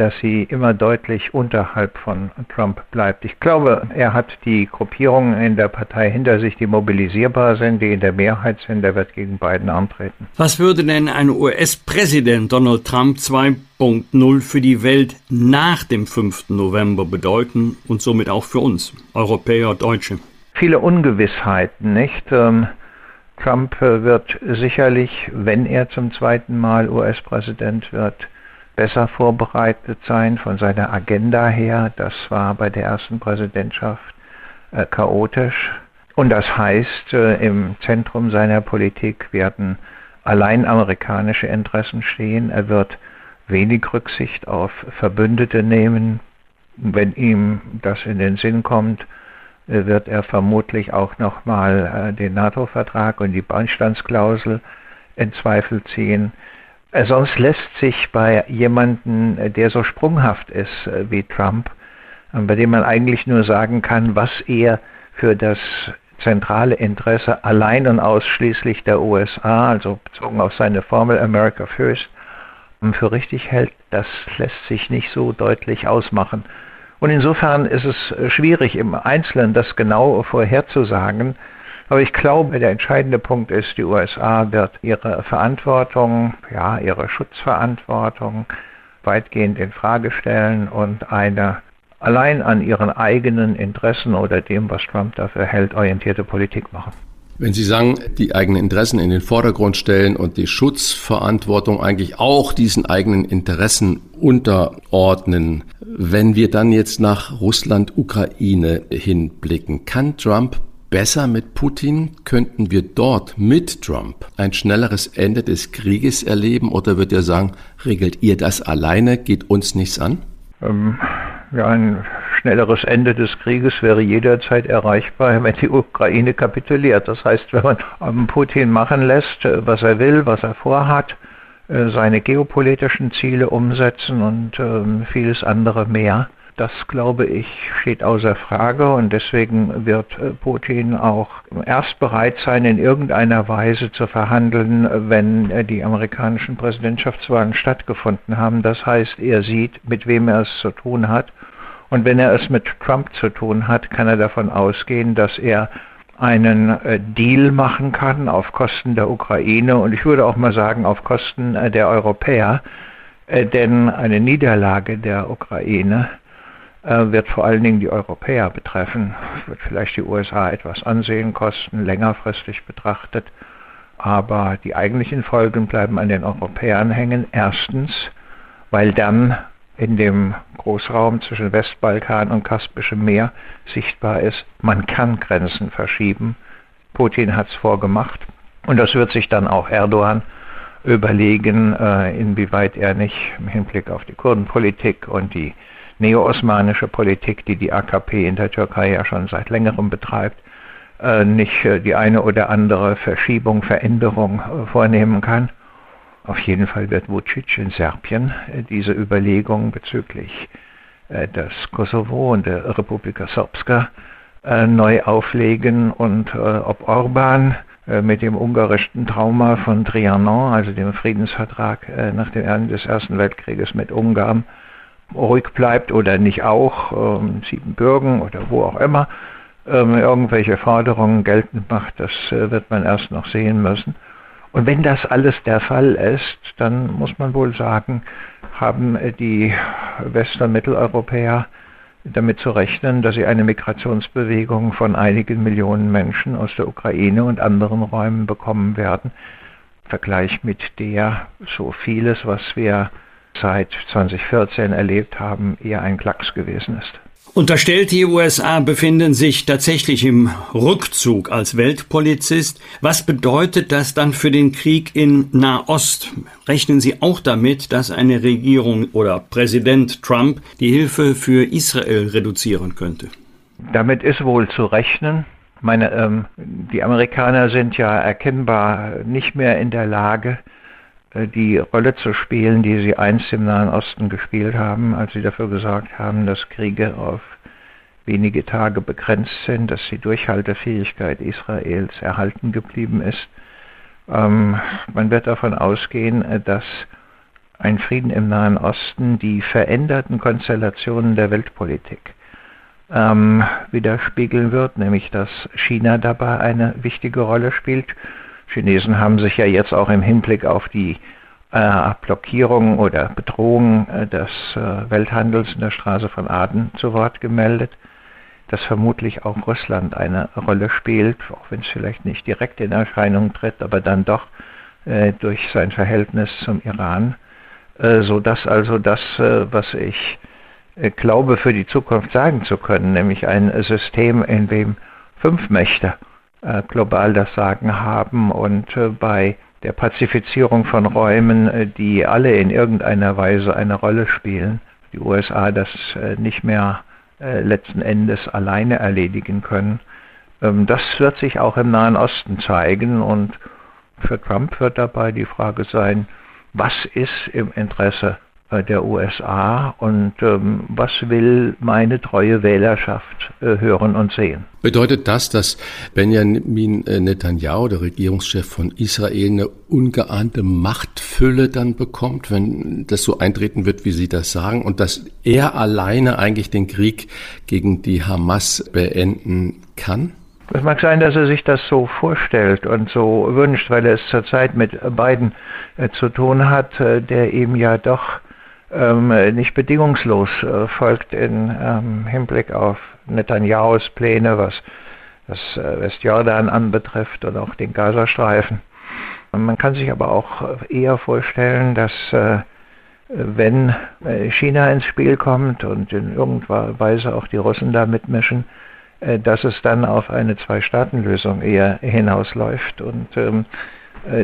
[SPEAKER 6] dass sie immer deutlich unterhalb von Trump bleibt. Ich glaube, er hat die Gruppierungen in der Partei hinter sich, die mobilisierbar sind, die in der Mehrheit sind. Er wird gegen Biden antreten.
[SPEAKER 2] Was würde denn ein US-Präsident Donald Trump 2.0 für die Welt nach dem 5. November bedeuten und somit auch für uns, Europäer, Deutsche?
[SPEAKER 6] Viele Ungewissheiten, nicht? Ähm, Trump äh, wird sicherlich, wenn er zum zweiten Mal US-Präsident wird, besser vorbereitet sein von seiner Agenda her. Das war bei der ersten Präsidentschaft äh, chaotisch. Und das heißt, äh, im Zentrum seiner Politik werden allein amerikanische Interessen stehen. Er wird wenig Rücksicht auf Verbündete nehmen. Wenn ihm das in den Sinn kommt, wird er vermutlich auch nochmal den NATO-Vertrag und die Beistandsklausel in Zweifel ziehen. Sonst lässt sich bei jemandem, der so sprunghaft ist wie Trump, bei dem man eigentlich nur sagen kann, was er für das zentrale Interesse allein und ausschließlich der USA, also bezogen auf seine Formel America First, für richtig hält, das lässt sich nicht so deutlich ausmachen. Und insofern ist es schwierig im Einzelnen das genau vorherzusagen. Aber ich glaube, der entscheidende Punkt ist, die USA wird ihre Verantwortung, ja, ihre Schutzverantwortung weitgehend in Frage stellen und eine allein an ihren eigenen Interessen oder dem, was Trump dafür hält, orientierte Politik machen.
[SPEAKER 1] Wenn Sie sagen, die eigenen Interessen in den Vordergrund stellen und die Schutzverantwortung eigentlich auch diesen eigenen Interessen unterordnen, wenn wir dann jetzt nach Russland, Ukraine hinblicken, kann Trump besser mit Putin? Könnten wir dort mit Trump ein schnelleres Ende des Krieges erleben oder wird er sagen, regelt ihr das alleine, geht uns nichts an?
[SPEAKER 6] Ähm, ja, ein schnelleres Ende des Krieges wäre jederzeit erreichbar, wenn die Ukraine kapituliert. Das heißt, wenn man Putin machen lässt, äh, was er will, was er vorhat, äh, seine geopolitischen Ziele umsetzen und ähm, vieles andere mehr. Das, glaube ich, steht außer Frage und deswegen wird äh, Putin auch erst bereit sein, in irgendeiner Weise zu verhandeln, wenn die amerikanischen Präsidentschaftswahlen stattgefunden haben. Das heißt, er sieht, mit wem er es zu tun hat und wenn er es mit Trump zu tun hat, kann er davon ausgehen, dass er einen äh, Deal machen kann auf Kosten der Ukraine und ich würde auch mal sagen auf Kosten äh, der Europäer, äh, denn eine Niederlage der Ukraine wird vor allen Dingen die Europäer betreffen, wird vielleicht die USA etwas Ansehen kosten, längerfristig betrachtet, aber die eigentlichen Folgen bleiben an den Europäern hängen. Erstens, weil dann in dem Großraum zwischen Westbalkan und Kaspischem Meer sichtbar ist. Man kann Grenzen verschieben. Putin hat es vorgemacht. Und das wird sich dann auch Erdogan überlegen, äh, inwieweit er nicht im Hinblick auf die Kurdenpolitik und die neo-osmanische Politik, die die AKP in der Türkei ja schon seit längerem betreibt, äh, nicht äh, die eine oder andere Verschiebung, Veränderung vornehmen kann. Auf jeden Fall wird Vucic in Serbien äh, diese Überlegungen bezüglich äh, des Kosovo und der Republika Srpska äh, neu auflegen und ob Orban mit dem ungarischen Trauma von Trianon, also dem Friedensvertrag nach dem Ende des Ersten Weltkrieges mit Ungarn, ruhig bleibt oder nicht auch, ähm, Siebenbürgen oder wo auch immer, ähm, irgendwelche Forderungen geltend macht, das wird man erst noch sehen müssen. Und wenn das alles der Fall ist, dann muss man wohl sagen, haben die West- und Mitteleuropäer damit zu rechnen, dass sie eine Migrationsbewegung von einigen Millionen Menschen aus der Ukraine und anderen Räumen bekommen werden. Im Vergleich mit der so vieles, was wir seit 2014 erlebt haben, eher ein Klacks gewesen ist.
[SPEAKER 2] Unterstellt, die USA befinden sich tatsächlich im Rückzug als Weltpolizist. Was bedeutet das dann für den Krieg in Nahost? Rechnen Sie auch damit, dass eine Regierung oder Präsident Trump die Hilfe für Israel reduzieren könnte?
[SPEAKER 6] Damit ist wohl zu rechnen. Meine, ähm, die Amerikaner sind ja erkennbar nicht mehr in der Lage, die Rolle zu spielen, die sie einst im Nahen Osten gespielt haben, als sie dafür gesorgt haben, dass Kriege auf wenige Tage begrenzt sind, dass die Durchhaltefähigkeit Israels erhalten geblieben ist. Ähm, man wird davon ausgehen, äh, dass ein Frieden im Nahen Osten die veränderten Konstellationen der Weltpolitik ähm, widerspiegeln wird, nämlich dass China dabei eine wichtige Rolle spielt Chinesen haben sich ja jetzt auch im Hinblick auf die äh, Blockierung oder Bedrohung äh, des äh, Welthandels in der Straße von Aden zu Wort gemeldet, dass vermutlich auch Russland eine Rolle spielt, auch wenn es vielleicht nicht direkt in Erscheinung tritt, aber dann doch äh, durch sein Verhältnis zum Iran, äh, so dass also das, äh, was ich glaube für die Zukunft sagen zu können, nämlich ein System, in dem fünf Mächte global das Sagen haben und äh, bei der Pazifizierung von Räumen, äh, die alle in irgendeiner Weise eine Rolle spielen, die USA das nicht mehr äh, letzten Endes alleine erledigen können. Ähm, das wird sich auch im Nahen Osten zeigen und für Trump wird dabei die Frage sein, was ist im Interesse äh, der USA und ähm, was will meine treue Wählerschaft äh, hören und sehen.
[SPEAKER 1] Bedeutet das, dass Benjamin äh, Netanyahu, der Regierungschef von Israel, eine ungeahnte Machtfülle dann bekommt, wenn das so eintreten wird, wie Sie das sagen, und dass er alleine eigentlich den Krieg gegen die Hamas beenden kann?
[SPEAKER 6] Es mag sein, dass er sich das so vorstellt und so wünscht, weil er es zurzeit mit Biden äh, zu tun hat, äh, der ihm ja doch ähm, nicht bedingungslos äh, folgt in ähm, Hinblick auf Netanyahus Pläne, was das äh, Westjordan anbetrifft und auch den Gazastreifen. Man kann sich aber auch eher vorstellen, dass äh, wenn äh, China ins Spiel kommt und in irgendeiner Weise auch die Russen da mitmischen, äh, dass es dann auf eine Zwei-Staaten-Lösung eher hinausläuft und ähm, äh,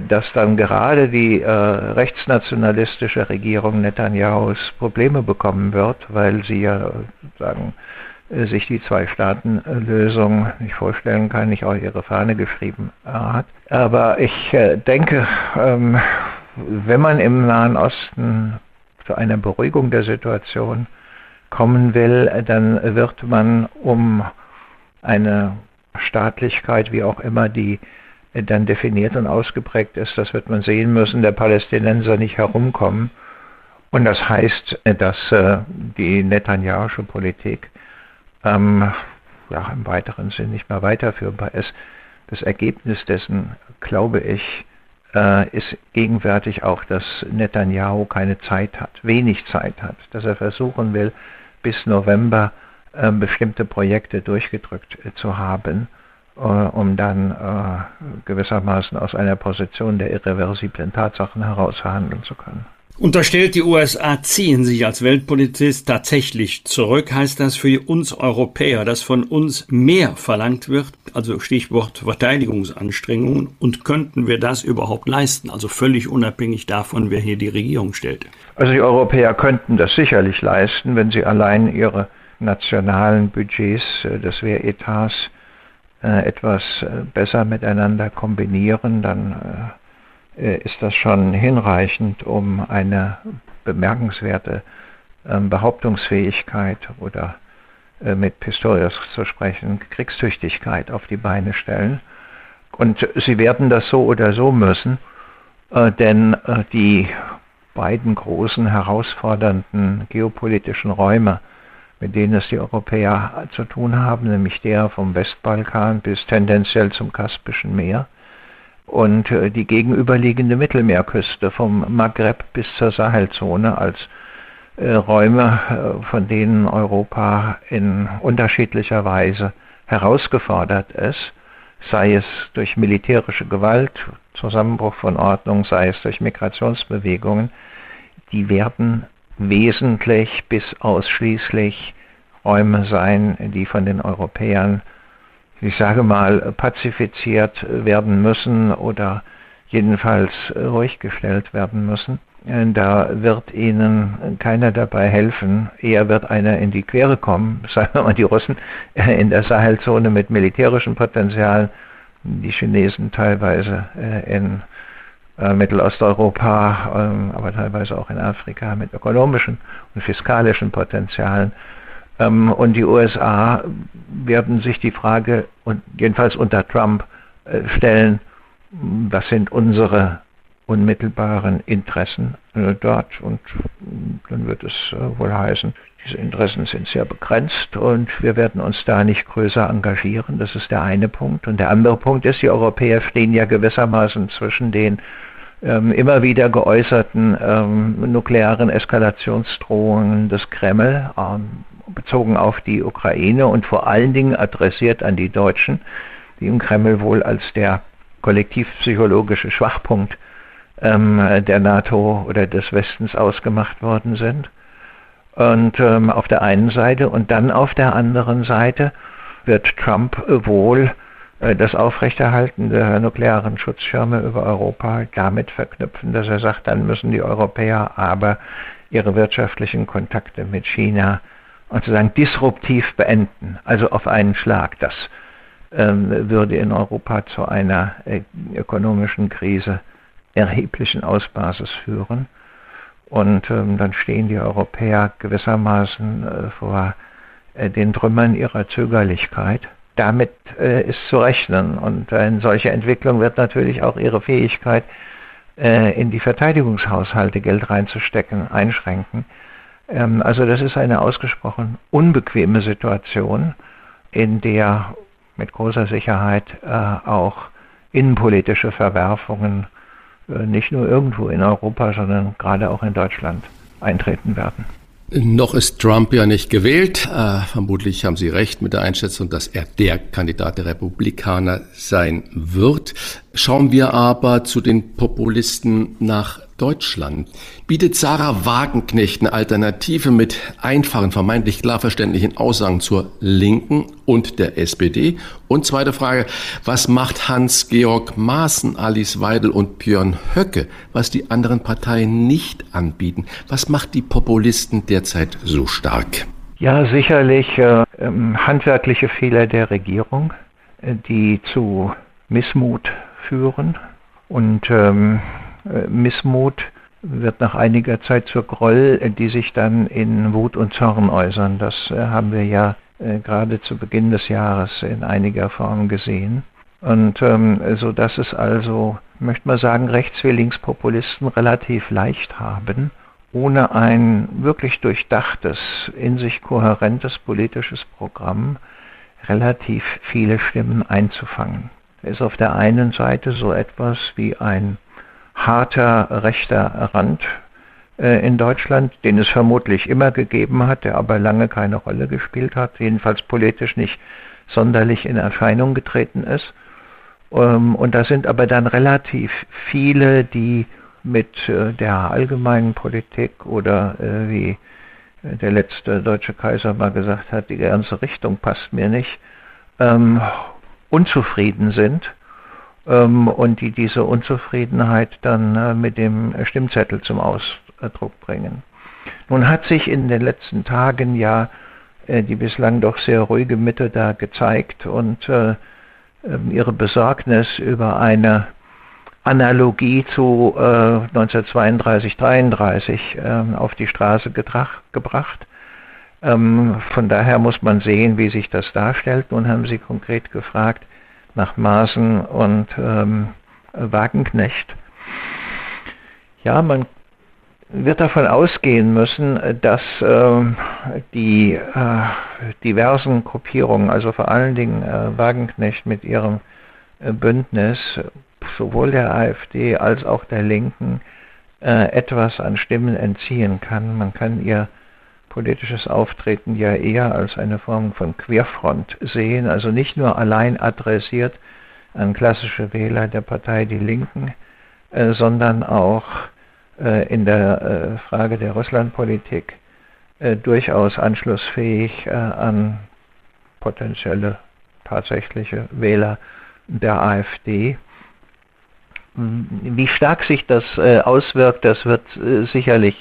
[SPEAKER 6] dass dann gerade die äh, rechtsnationalistische Regierung Netanyahus Probleme bekommen wird, weil sie ja sagen, äh, sich die Zwei-Staaten-Lösung nicht vorstellen kann, nicht auch ihre Fahne geschrieben äh, hat. Aber ich äh, denke, ähm, wenn man im Nahen Osten zu einer Beruhigung der Situation kommen will, dann wird man um eine Staatlichkeit, wie auch immer die dann definiert und ausgeprägt ist, das wird man sehen müssen, der Palästinenser nicht herumkommen. Und das heißt, dass äh, die Netanyahu'sche Politik ähm, ja, im weiteren Sinn nicht mehr weiterführbar ist. Das Ergebnis dessen, glaube ich, äh, ist gegenwärtig auch, dass Netanyahu keine Zeit hat, wenig Zeit hat, dass er versuchen will, bis November äh, bestimmte Projekte durchgedrückt äh, zu haben äh, um dann äh, gewissermaßen aus einer Position der irreversiblen Tatsachen heraus handeln zu können.
[SPEAKER 2] Unterstellt die USA ziehen sich als Weltpolizist tatsächlich zurück, heißt das für uns Europäer, dass von uns mehr verlangt wird, also Stichwort Verteidigungsanstrengungen, und könnten wir das überhaupt leisten, also völlig unabhängig davon, wer hier die Regierung stellt?
[SPEAKER 6] Also die Europäer könnten das sicherlich leisten, wenn sie allein ihre nationalen Budgets äh, des Wehretats äh, etwas äh, besser miteinander kombinieren, dann äh, ist das schon hinreichend, um eine bemerkenswerte ähm, Behauptungsfähigkeit oder mit Pistorius zu sprechen, Kriegstüchtigkeit auf die Beine stellen. Und sie werden das so oder so müssen, denn die beiden großen herausfordernden geopolitischen Räume mit denen es die Europäer zu tun haben, nämlich der vom Westbalkan bis tendenziell zum Kaspischen Meer und äh, die gegenüberliegende Mittelmeerküste vom Maghreb bis zur Sahelzone als äh, Räume, äh, von denen Europa in unterschiedlicher Weise herausgefordert ist, sei es durch militärische Gewalt, Zusammenbruch von Ordnung, sei es durch Migrationsbewegungen, die werden wesentlich bis ausschließlich Räume sein, die von den Europäern, ich sage mal, pazifiziert werden müssen oder jedenfalls ruhig gestellt werden müssen. Da wird ihnen keiner dabei helfen. Eher wird einer in die Quere kommen, sagen wir mal die Russen in der Sahelzone mit militärischem Potenzial, die Chinesen teilweise äh, in äh, Mittelosteuropa, ähm, aber teilweise auch in Afrika mit ökonomischen und fiskalischen Potenzialen. Ähm, und die USA werden sich die Frage, und jedenfalls unter Trump, äh, stellen, was sind unsere unmittelbaren Interessen äh, dort und dann wird es wohl heißen, diese Interessen sind sehr begrenzt und wir werden uns da nicht größer engagieren. Das ist der eine Punkt. Und der andere Punkt ist, die Europäer stehen ja gewissermaßen zwischen den ähm, immer wieder geäußerten ähm, nuklearen Eskalationsdrohungen des Kreml, ähm, bezogen auf die Ukraine und vor allen Dingen adressiert an die Deutschen, die im Kreml wohl als der kollektivpsychologische Schwachpunkt ähm, der NATO oder des Westens ausgemacht worden sind. Und ähm, auf der einen Seite und dann auf der anderen Seite wird Trump wohl das Aufrechterhalten der nuklearen Schutzschirme über Europa damit verknüpfen, dass er sagt, dann müssen die Europäer aber ihre wirtschaftlichen Kontakte mit China sozusagen disruptiv beenden, also auf einen Schlag. Das ähm, würde in Europa zu einer äh, ökonomischen Krise erheblichen Ausmaßes führen. Und ähm, dann stehen die Europäer gewissermaßen äh, vor äh, den Trümmern ihrer Zögerlichkeit. Damit äh, ist zu rechnen. Und eine solche Entwicklung wird natürlich auch ihre Fähigkeit, äh, in die Verteidigungshaushalte Geld reinzustecken, einschränken. Ähm, also das ist eine ausgesprochen unbequeme Situation, in der mit großer Sicherheit äh, auch innenpolitische Verwerfungen äh, nicht nur irgendwo in Europa, sondern gerade auch in Deutschland eintreten werden.
[SPEAKER 1] Noch ist Trump ja nicht gewählt. Äh, vermutlich haben Sie recht mit der Einschätzung, dass er der Kandidat der Republikaner sein wird. Schauen wir aber zu den Populisten nach Deutschland. Bietet Sarah Wagenknecht eine Alternative mit einfachen, vermeintlich klar verständlichen Aussagen zur Linken und der SPD? Und zweite Frage, was macht Hans-Georg Maaßen, Alice Weidel und Björn Höcke, was die anderen Parteien nicht anbieten? Was macht die Populisten derzeit so stark?
[SPEAKER 6] Ja, sicherlich äh, ähm, handwerkliche Fehler der Regierung, äh, die zu Missmut führen und ähm, äh, Missmut wird nach einiger Zeit zur Groll, die sich dann in Wut und Zorn äußern. Das äh, haben wir ja äh, gerade zu Beginn des Jahres in einiger Form gesehen. Und ähm, so dass es also, möchte man sagen, Rechts- wie Linkspopulisten relativ leicht haben, ohne ein wirklich durchdachtes, in sich kohärentes politisches Programm relativ viele Stimmen einzufangen. Da ist auf der einen Seite so etwas wie ein harter rechter Rand äh, in Deutschland, den es vermutlich immer gegeben hat, der aber lange keine Rolle gespielt hat, jedenfalls politisch nicht sonderlich in Erscheinung getreten ist. Ähm, und da sind aber dann relativ viele, die mit äh, der allgemeinen Politik oder äh, wie der letzte deutsche Kaiser mal gesagt hat, die ganze Richtung passt mir nicht, ähm, unzufrieden sind und die diese Unzufriedenheit dann äh, mit dem Stimmzettel zum Ausdruck bringen. Nun hat sich in den letzten Tagen ja äh, die bislang doch sehr ruhige Mitte da gezeigt und äh, ähm, ihre Besorgnis über eine Analogie zu äh, 1932, 33 äh, auf die Straße gebracht. Ähm, von daher muss man sehen, wie sich das darstellt. Nun haben Sie konkret gefragt, nach Maaßen und ähm, Wagenknecht. Ja, man wird davon ausgehen müssen, dass äh, die äh, diversen Gruppierungen, also vor allen Dingen äh, Wagenknecht mit ihrem äh, Bündnis, sowohl der AfD als auch der Linken, äh, etwas an Stimmen entziehen kann. Man kann ihr politisches Auftreten ja eher als eine Form von Querfront sehen, also nicht nur allein adressiert an klassische Wähler der Partei Die Linken, äh, sondern auch äh, in der äh, Frage der Russlandpolitik äh, durchaus anschlussfähig äh, an potenzielle tatsächliche Wähler der AfD. Wie stark sich das äh, auswirkt, das wird sicherlich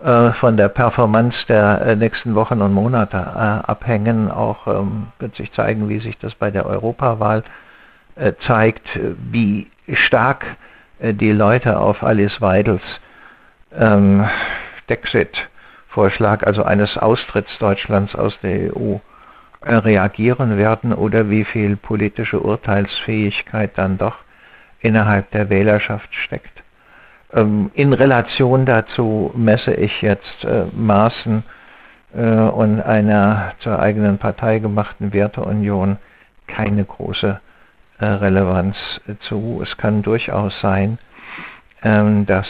[SPEAKER 6] von der Performance der äh, nächsten Wochen und Monate äh, abhängen. Auch ähm, wird sich zeigen, wie sich das bei der Europawahl zeigt, wie stark die Leute auf Alice Weidels ähm, Dexit-Vorschlag, also eines Austritts Deutschlands aus der EU, reagieren werden oder wie viel politische Urteilsfähigkeit dann doch innerhalb der Wählerschaft steckt. Ähm, in Relation dazu messe ich jetzt äh, Maßen äh, und einer zur eigenen Partei gemachten Werteunion keine große äh, Relevanz zu. Es kann durchaus sein, ähm, dass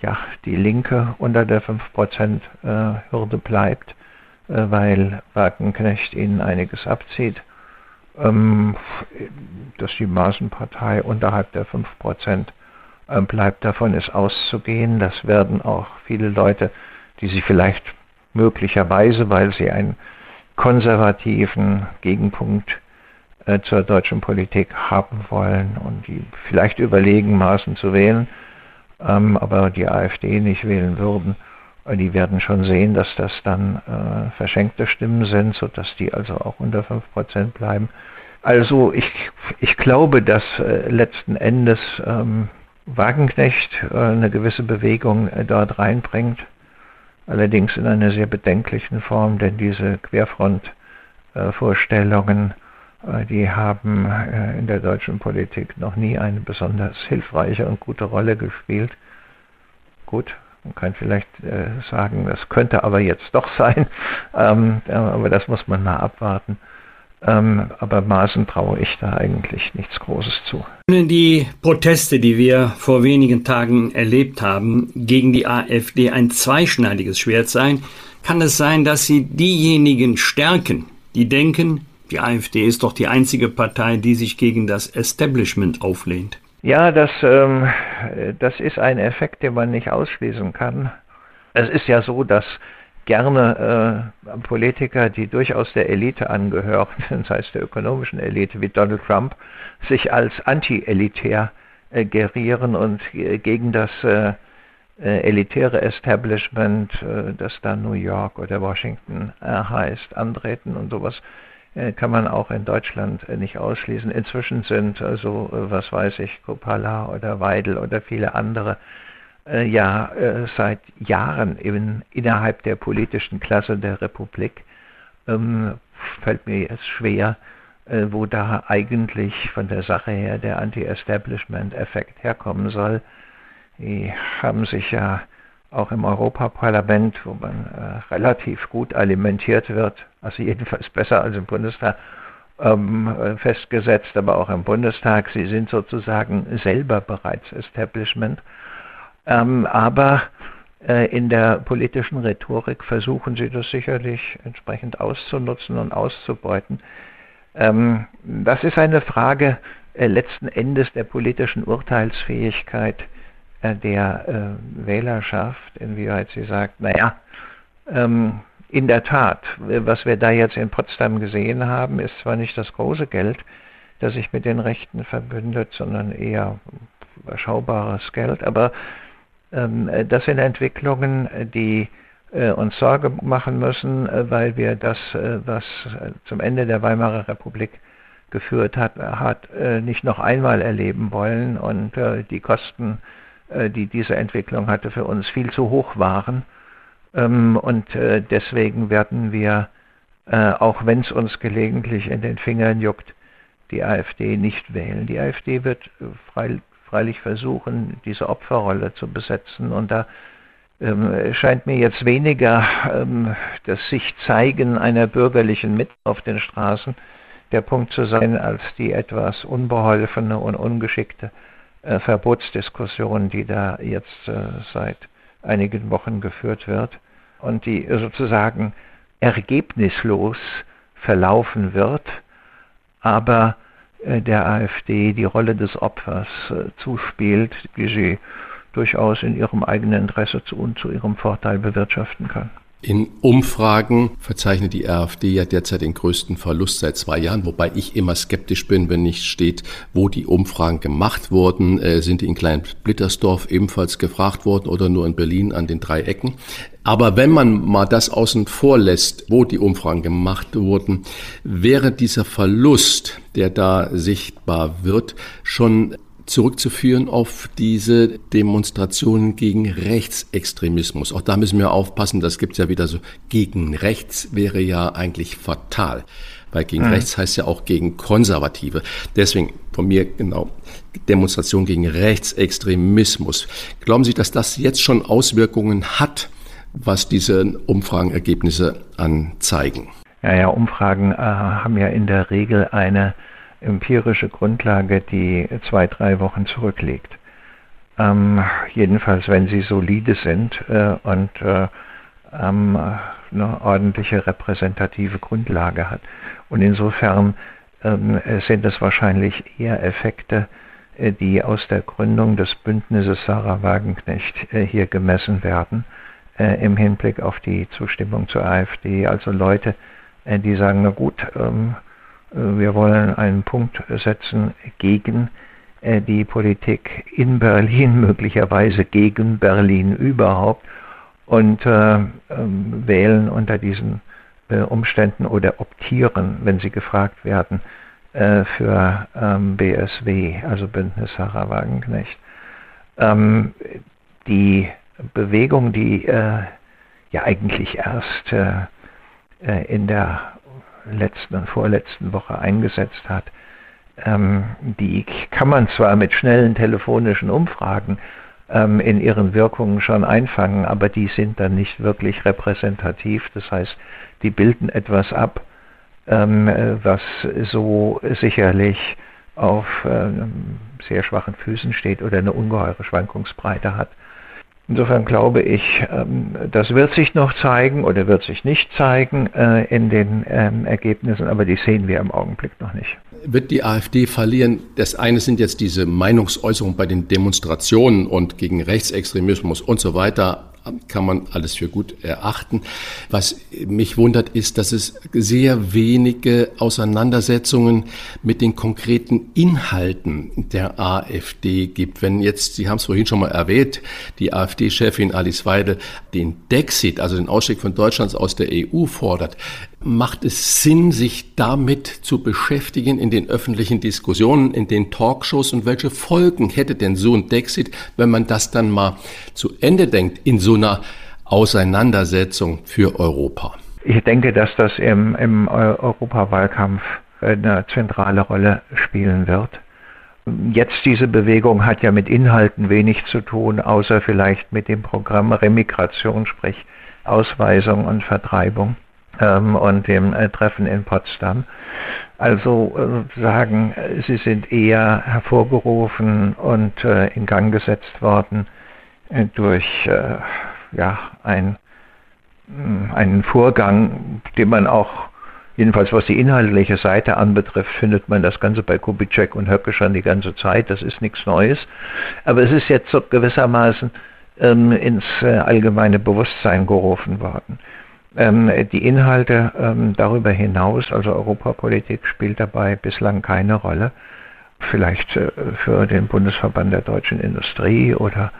[SPEAKER 6] ja, die Linke unter der 5% äh, Hürde bleibt, weil Wagenknecht ihnen einiges abzieht. Ähm, dass die Maßenpartei unterhalb der 5% äh, bleibt davon ist auszugehen. Das werden auch viele Leute, die sich vielleicht möglicherweise, weil sie einen konservativen Gegenpunkt äh, zur deutschen Politik haben wollen und die vielleicht überlegen, Maßen zu wählen, ähm, aber die AfD nicht wählen würden, Die werden schon sehen, dass das dann äh, verschenkte Stimmen sind, sodass die also auch unter 5% bleiben. Also ich, ich glaube, dass äh, letzten Endes ähm, Wagenknecht äh, eine gewisse Bewegung äh, dort reinbringt, allerdings in einer sehr bedenklichen Form, denn diese Querfront-Vorstellungen, äh, die haben in der deutschen Politik noch nie eine besonders hilfreiche und gute Rolle gespielt. Gut, man kann vielleicht sagen, das könnte aber jetzt doch sein, ähm, aber das muss man mal abwarten. Ähm, aber Maßen traue ich da eigentlich nichts Großes zu.
[SPEAKER 2] Die Proteste, die wir vor wenigen Tagen erlebt haben, gegen die AfD ein zweischneidiges Schwert sein, kann es sein, dass sie diejenigen stärken, die denken, die AfD ist doch die einzige Partei, die sich gegen das Establishment auflehnt.
[SPEAKER 6] Ja, das, ähm, das ist ein Effekt, den man nicht ausschließen kann. Es ist ja so, dass gerne äh, Politiker, die durchaus der Elite angehören, das heißt der ökonomischen Elite wie Donald Trump, sich als anti-elitär äh, gerieren und äh, gegen das äh, äh, elitäre Establishment, äh, das da New York oder Washington heißt, antreten und sowas kann man auch in Deutschland nicht ausschließen. Inzwischen sind also, was weiß ich, Kopala oder Weidel oder viele andere ja seit Jahren in, innerhalb der politischen Klasse der Republik. Ähm, fällt mir jetzt schwer, wo da eigentlich von der Sache her der Anti-Establishment-Effekt herkommen soll. Die haben sich ja auch im Europaparlament, wo man äh, relativ gut alimentiert wird, also jedenfalls besser als im Bundestag, ähm, äh, festgesetzt, aber auch im Bundestag. Sie sind sozusagen selber bereits Establishment. Ähm, aber äh, in der politischen Rhetorik versuchen sie das sicherlich entsprechend auszunutzen und auszubeuten. Ähm, das ist eine Frage äh, letzten Endes der politischen Urteilsfähigkeit äh, der äh, Wählerschaft, inwieweit sie sagt, naja, ähm, in der Tat, was wir da jetzt in Potsdam gesehen haben, ist zwar nicht das große Geld, das sich mit den Rechten verbündet, sondern eher überschaubares Geld, aber das sind Entwicklungen, die äh, uns Sorge machen müssen, äh, weil wir das, äh, was zum Ende der Weimarer Republik geführt hat, hat nicht noch einmal erleben wollen und die Kosten äh, die diese Entwicklung hatte, für uns viel zu hoch waren. Ähm, und äh, deswegen werden wir, äh, auch wenn es uns gelegentlich in den Fingern juckt, die AfD nicht wählen. Die AfD wird freilich versuchen, diese Opferrolle zu besetzen. Und da ähm, scheint mir jetzt weniger ähm, das sich zeigen einer bürgerlichen Mitte auf den Straßen der Punkt zu sein, als die etwas unbeholfene und ungeschickte äh, Verbotsdiskussion, die da jetzt äh, seit einigen Wochen geführt wird und die sozusagen ergebnislos verlaufen wird, aber der AfD die Rolle des Opfers zuspielt, die sie durchaus in ihrem eigenen Interesse und zu ihrem Vorteil bewirtschaften kann.
[SPEAKER 1] In Umfragen verzeichnet die AfD ja derzeit den größten Verlust seit zwei Jahren, wobei ich immer skeptisch bin, wenn nicht steht, wo die Umfragen gemacht wurden. Äh, sind die in Klein-Blittersdorf ebenfalls gefragt worden oder nur in Berlin an den drei Ecken? Aber wenn man mal das außen vor lässt, wo die Umfragen gemacht wurden, wäre dieser Verlust, der da sichtbar wird, schon zurückzuführen auf diese Demonstrationen gegen Rechtsextremismus. Auch da müssen wir aufpassen, das gibt ja wieder so, gegen rechts wäre ja eigentlich fatal. Weil gegen mhm. rechts heißt ja auch gegen Konservative. Deswegen von mir genau Demonstration gegen Rechtsextremismus. Glauben Sie, dass das jetzt schon Auswirkungen hat, was diese Umfragenergebnisse anzeigen?
[SPEAKER 6] Ja, ja, Umfragen äh, haben ja in der Regel eine empirische Grundlage, die zwei, drei Wochen zurückliegt. Ähm, jedenfalls, wenn sie solide sind äh, und äh, ähm, eine ordentliche repräsentative Grundlage hat. Und insofern ähm, sind es wahrscheinlich eher Effekte, äh, die aus der Gründung des Bündnisses Sarah Wagenknecht äh, hier gemessen werden, äh, im Hinblick auf die Zustimmung zur AfD. Also Leute, äh, die sagen, na gut, ähm, äh, wir wollen einen Punkt setzen gegen äh, die Politik in Berlin, möglicherweise gegen Berlin überhaupt. und äh, äh, wählen unter diesen äh, Umständen oder optieren, wenn sie gefragt werden, äh, für ähm, BSW, also Bündnis Sarah Wagenknecht. Ähm, die Bewegung, die äh, ja eigentlich erst äh, äh, in der letzten und vorletzten Woche eingesetzt hat, ähm, die kann man zwar mit schnellen telefonischen Umfragen ähm, in ihren Wirkungen schon einfangen, aber die sind dann nicht wirklich repräsentativ. Das heißt, die bilden etwas ab, ähm, was so sicherlich auf sehr schwachen Füßen steht oder eine ungeheure Schwankungsbreite hat. Insofern glaube ich, ähm, das wird sich noch zeigen oder wird sich nicht zeigen äh, in den ähm, Ergebnissen, aber die sehen wir im Augenblick noch nicht.
[SPEAKER 1] Wird die AfD verlieren? Das eine sind jetzt diese Meinungsäußerungen bei den Demonstrationen und gegen Rechtsextremismus und so weiter kann man alles für gut erachten. Was mich wundert, ist, dass es sehr wenige Auseinandersetzungen mit den konkreten Inhalten der AfD gibt. Wenn jetzt, Sie haben es vorhin schon mal erwähnt, die AfD-Chefin Alice Weidel den Dexit, also den Ausstieg von Deutschlands aus der EU fordert, macht es Sinn, sich damit zu beschäftigen in den öffentlichen Diskussionen, in den Talkshows und welche Folgen hätte denn so ein Dexit, wenn man das dann mal zu Ende denkt in so einer Auseinandersetzung für Europa?
[SPEAKER 6] Ich denke, dass das im, im Europawahlkampf eine zentrale Rolle spielen wird. Jetzt diese Bewegung hat ja mit Inhalten wenig zu tun, außer vielleicht mit dem Programm Remigration, sprich Ausweisung und Vertreibung ähm, und dem äh, Treffen in Potsdam. Also äh, sagen, sie sind eher hervorgerufen und äh, in Gang gesetzt worden äh, durch äh, ja, ein, einen Vorgang, den man auch Jedenfalls was die inhaltliche Seite anbetrifft, findet man das Ganze bei Kubitschek und Höcke schon die ganze Zeit. Das ist nichts Neues. Aber es ist jetzt so gewissermaßen ähm, ins äh, allgemeine Bewusstsein gerufen worden. Ähm, die Inhalte ähm, darüber hinaus, also Europapolitik, spielt dabei bislang keine Rolle. Vielleicht äh, für den Bundesverband der deutschen Industrie oder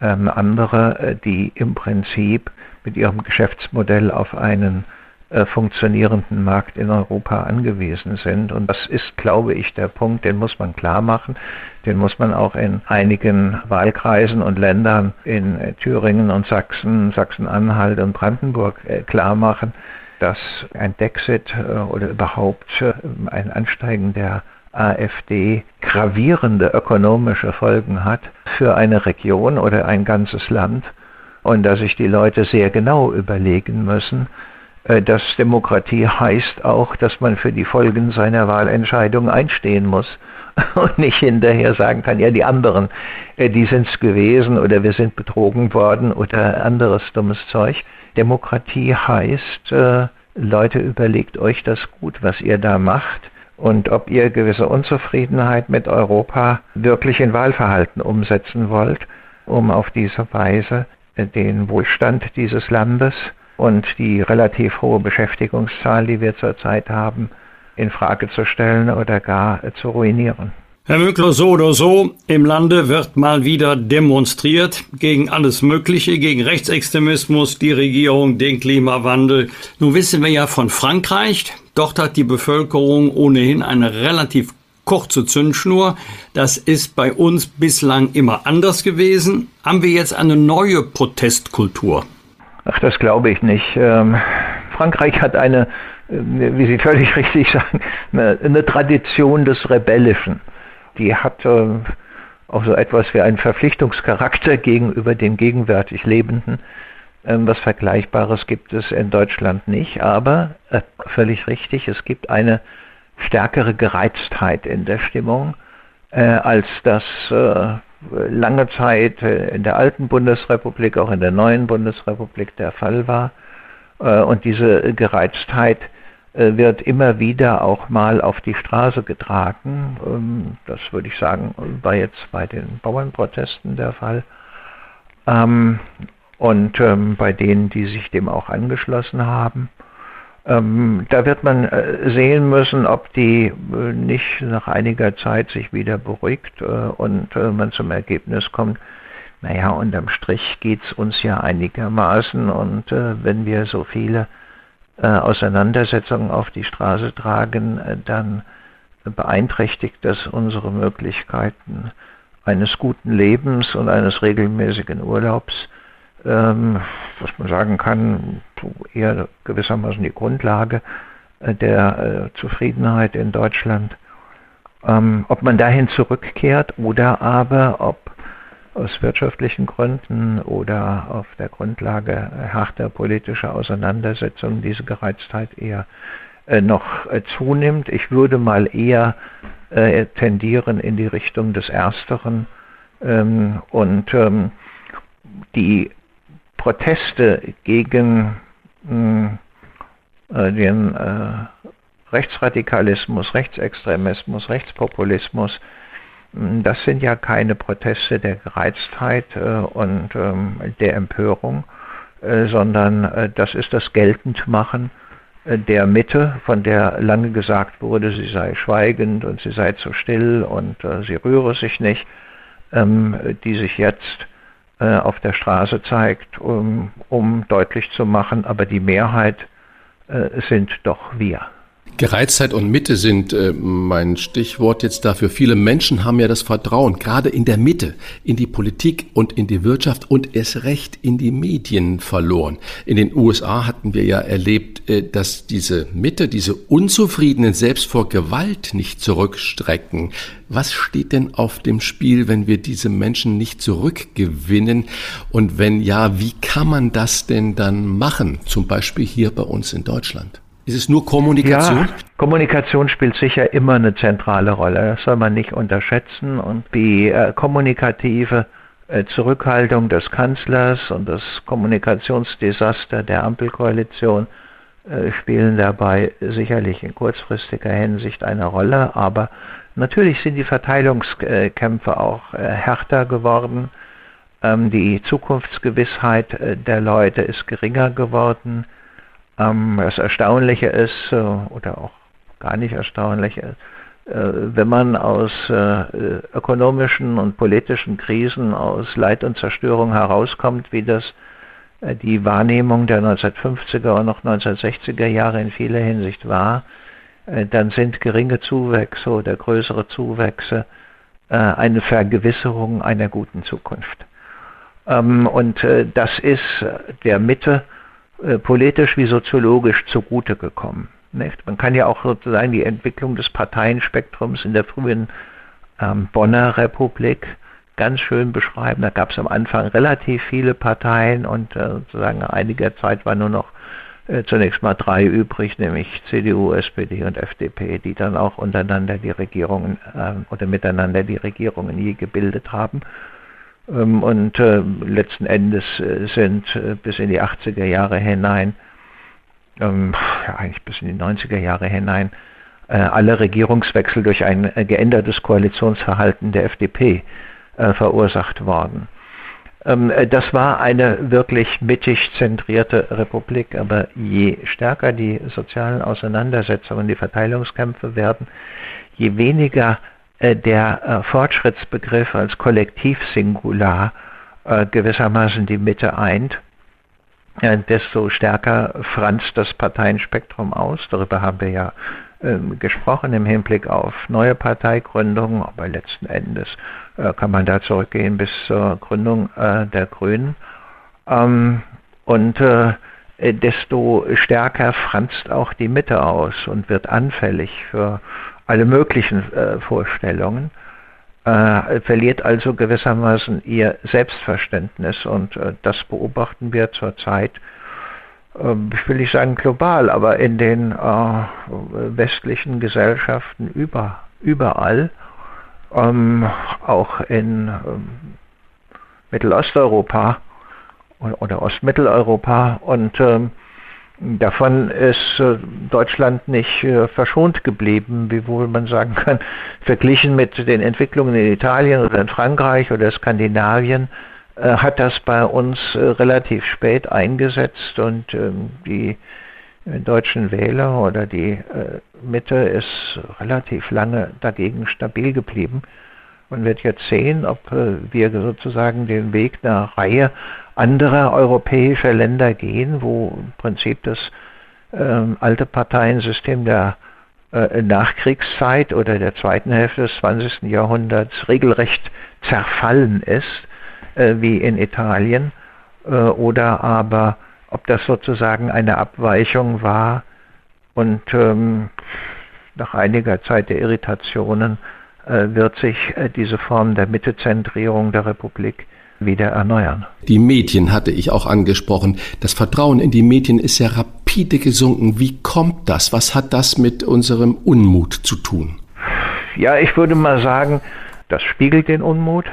[SPEAKER 6] ähm, andere, äh, die im Prinzip mit ihrem Geschäftsmodell auf einen äh, funktionierenden Markt in Europa angewiesen sind. Und das ist, glaube ich, der Punkt, den muss man klar machen. Den muss man auch in einigen Wahlkreisen und Ländern in äh, Thüringen und Sachsen, Sachsen-Anhalt und Brandenburg äh, klar machen, dass ein Dexit oder überhaupt ein Ansteigen der AfD gravierende ökonomische Folgen hat für eine Region oder ein ganzes Land und dass sich die Leute sehr genau überlegen müssen, äh, dass Demokratie heißt auch, dass man für die Folgen seiner Wahlentscheidung einstehen muss und nicht hinterher sagen kann, ja, die anderen, äh, die sind es gewesen oder wir sind betrogen worden oder anderes dummes Zeug. Demokratie heißt, äh, Leute, überlegt euch das gut, was ihr da macht und ob ihr gewisse Unzufriedenheit mit Europa wirklich in Wahlverhalten umsetzen wollt, um auf diese Weise den Wohlstand dieses Landes und die relativ hohe Beschäftigungszahl, die wir zurzeit haben, in Frage zu stellen oder gar zu ruinieren.
[SPEAKER 2] Herr Möckler, so oder so, im Lande wird mal wieder demonstriert gegen alles Mögliche, gegen Rechtsextremismus, die Regierung, den Klimawandel. Nun wissen wir ja von Frankreich, dort hat die Bevölkerung ohnehin eine relativ kurze Zündschnur. Das ist bei uns bislang immer anders gewesen. Haben wir jetzt eine neue Protestkultur?
[SPEAKER 6] Ach, das glaube ich nicht. Ähm, Frankreich hat eine, äh, wie Sie völlig richtig sagen, eine, eine Tradition des Rebellischen. Die hat äh, auch so etwas wie einen Verpflichtungscharakter gegenüber den gegenwärtig Lebenden. Ähm, was Vergleichbares gibt es in Deutschland nicht, aber äh, völlig richtig, es gibt eine stärkere Gereiztheit in der Stimmung, äh, als das äh, lange Zeit in der alten Bundesrepublik, auch in der neuen Bundesrepublik der Fall war. Äh, und diese Gereiztheit wird immer wieder auch mal auf die Straße getragen. Ähm, das würde ich sagen, war jetzt bei den Bauernprotesten der Fall. Ähm, und ähm, bei denen, die sich dem auch angeschlossen haben. Da wird man äh, sehen müssen, ob die äh, nicht nach einiger Zeit sich wieder beruhigt äh, und äh, man zum Ergebnis kommt, Naja, unterm Strich geht es uns ja einigermaßen und äh, wenn wir so viele äh, Auseinandersetzungen auf die Straße tragen, äh, dann beeinträchtigt das unsere Möglichkeiten eines guten Lebens und eines regelmäßigen Urlaubs. Ähm, was man sagen kann, eher gewissermaßen die Grundlage äh, der Zufriedenheit in Deutschland. Ähm, ob man dahin zurückkehrt oder aber ob aus wirtschaftlichen Gründen oder auf der Grundlage harter politischer Auseinandersetzungen diese Gereiztheit eher äh, noch äh, zunimmt. Ich würde mal eher äh, tendieren in die Richtung des Ersteren. Ähm, und ähm, die Proteste gegen hm, den Rechtsradikalismus, Rechtsextremismus, Rechtspopulismus, das sind ja keine Proteste der Gereiztheit und ähm, der Empörung, sondern das ist das Geltendmachen der Mitte, von der lange gesagt wurde, sie sei schweigend und sie sei zu still und äh, sie rühre sich nicht, ähm, die sich jetzt äh, auf der Straße zeigt, um, um, deutlich zu machen, aber die Mehrheit äh, sind doch wir.
[SPEAKER 1] Gereiztheit und Mitte sind äh, mein Stichwort jetzt dafür. Viele Menschen haben ja das Vertrauen, gerade in der Mitte, in die Politik und in die Wirtschaft und erst recht in die Medien verloren. In den USA hatten wir ja erlebt, äh, dass diese Mitte, diese Unzufriedenen selbst vor Gewalt nicht zurückstrecken. Was steht denn auf dem Spiel, wenn wir diese Menschen nicht zurückgewinnen? Und wenn ja, wie kann man das denn dann machen? Zum Beispiel hier bei uns in Deutschland. Ist es nur Kommunikation? Ja,
[SPEAKER 6] Kommunikation spielt sicher immer eine zentrale Rolle. Das soll man nicht unterschätzen. Und die äh, kommunikative äh, Zurückhaltung des Kanzlers und das Kommunikationsdesaster der Ampelkoalition äh, spielen dabei sicherlich in kurzfristiger Hinsicht eine Rolle. Aber natürlich sind die Verteilungskämpfe auch äh, härter geworden. Ähm, die Zukunftsgewissheit äh, der Leute ist geringer geworden ähm, das Erstaunliche ist, äh, oder auch gar nicht erstaunlich, äh, wenn man aus äh, ökonomischen und politischen Krisen, aus Leid und Zerstörung herauskommt, wie das die Wahrnehmung der 1950er und noch 1960er Jahre in vieler Hinsicht war, dann sind geringe Zuwächse oder größere Zuwächse eine Vergewisserung einer guten Zukunft. Ähm, und das ist der Mitte äh, politisch wie soziologisch zugute gekommen. Nicht? Man kann ja auch sozusagen die Entwicklung des Parteienspektrums in der frühen ähm, Bonner Republik ganz schön beschreiben. Da gab es am Anfang relativ viele Parteien und äh, sozusagen einiger Zeit war nur noch äh, zunächst mal drei übrig, nämlich CDU, SPD und FDP, die dann auch untereinander die Regierungen äh, oder miteinander die Regierungen je gebildet haben. Ähm, und äh, letzten Endes äh, sind äh, bis in die 80er Jahre hinein, ähm, eigentlich bis in die 90er Jahre hinein, alle Regierungswechsel durch ein geändertes Koalitionsverhalten der FDP verursacht worden. Ähm, das war eine wirklich mittig zentrierte Republik, aber je stärker die sozialen Auseinandersetzungen, die Verteilungskämpfe werden, je weniger der äh, Fortschrittsbegriff als Kollektivsingular äh, gewissermaßen die Mitte eint, desto stärker franzt das Parteienspektrum aus. Darüber haben wir ja ähm, gesprochen im Hinblick auf neue Parteigründungen, aber letzten Endes kann man da zurückgehen bis zur Gründung der Grünen. Ähm, und desto stärker franzt auch die Mitte aus und wird anfällig für alle möglichen äh, Vorstellungen, äh, verliert also gewissermaßen ihr Selbstverständnis und äh, das beobachten wir zurzeit, ähm, ich will nicht sagen global, aber in den äh, westlichen Gesellschaften über, überall, ähm, auch in ähm, Mittelosteuropa oder, Ostmitteleuropa und ähm, Davon ist äh, Deutschland nicht äh, verschont geblieben, wiewohl man sagen kann, verglichen mit den Entwicklungen in Italien oder in Frankreich oder Skandinavien, äh, hat das bei uns relativ spät eingesetzt und ähm, die deutschen Wähler oder die Mitte ist relativ lange dagegen stabil geblieben. Man wird jetzt sehen, ob wir sozusagen den Weg einer Reihe anderer europäischer Länder gehen, wo im Prinzip das ähm, alte Parteiensystem der äh, Nachkriegszeit oder der zweiten Hälfte des 20. Jahrhunderts regelrecht zerfallen ist, äh, wie in Italien, äh, oder aber ob das sozusagen eine Abweichung war und ähm, nach einiger Zeit der Irritationen äh, wird sich äh, diese Form der Mittezentrierung der Republik wieder erneuern.
[SPEAKER 1] Die Medien hatte ich auch angesprochen. Das Vertrauen in die Medien ist ja rapide gesunken. Wie kommt das? Was hat das mit unserem Unmut zu tun?
[SPEAKER 6] Ja, ich würde mal sagen, das spiegelt den Unmut,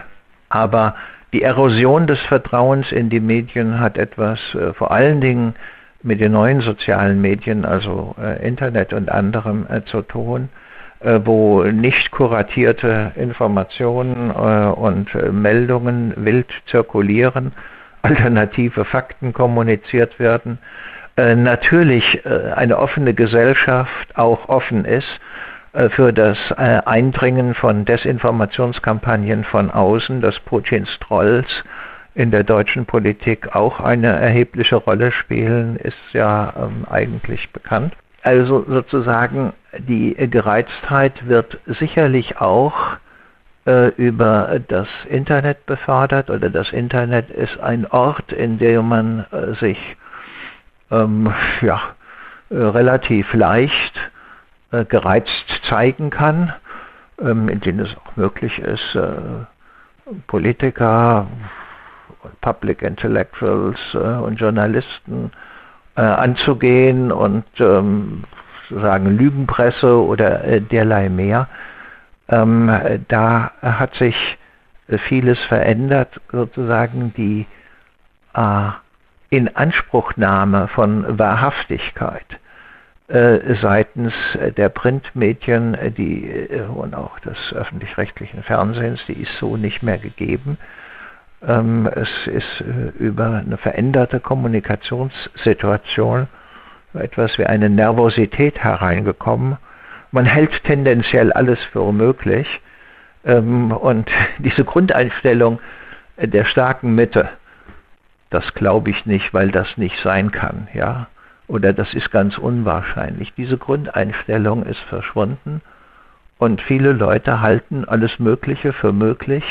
[SPEAKER 6] aber die Erosion des Vertrauens in die Medien hat etwas äh, vor allen Dingen mit den neuen sozialen Medien, also äh, Internet und anderem äh, zu tun, wo nicht kuratierte Informationen äh, und äh, Meldungen wild zirkulieren, alternative Fakten kommuniziert werden, natürlich eine offene Gesellschaft auch offen ist für das Eindringen von Desinformationskampagnen von außen, dass Putins Trolls in der deutschen Politik auch eine erhebliche Rolle spielen, ist ja ähm, eigentlich bekannt. Also sozusagen die Gereiztheit wird sicherlich auch äh, über das Internet befördert oder das Internet ist ein Ort, in dem man äh, sich ähm, ja, äh, relativ leicht äh, gereizt zeigen kann, ähm, in denen es auch möglich ist, äh, Politiker, Public Intellectuals äh, und Journalisten äh, anzugehen und ähm, sozusagen Lügenpresse oder äh, derlei mehr. Ähm, da hat sich vieles verändert, sozusagen die äh, Inanspruchnahme von Wahrhaftigkeit äh, seitens der Printmedien die, äh, und auch des öffentlich-rechtlichen Fernsehens, die ist so nicht mehr gegeben. Ähm, es ist äh, über eine veränderte Kommunikationssituation etwas wie eine Nervosität hereingekommen. Man hält tendenziell alles für unmöglich. Ähm, und diese Grundeinstellung der starken Mitte, das glaube ich nicht, weil das nicht sein kann, ja. Oder das ist ganz unwahrscheinlich. Diese Grundeinstellung ist verschwunden und viele Leute halten alles Mögliche für möglich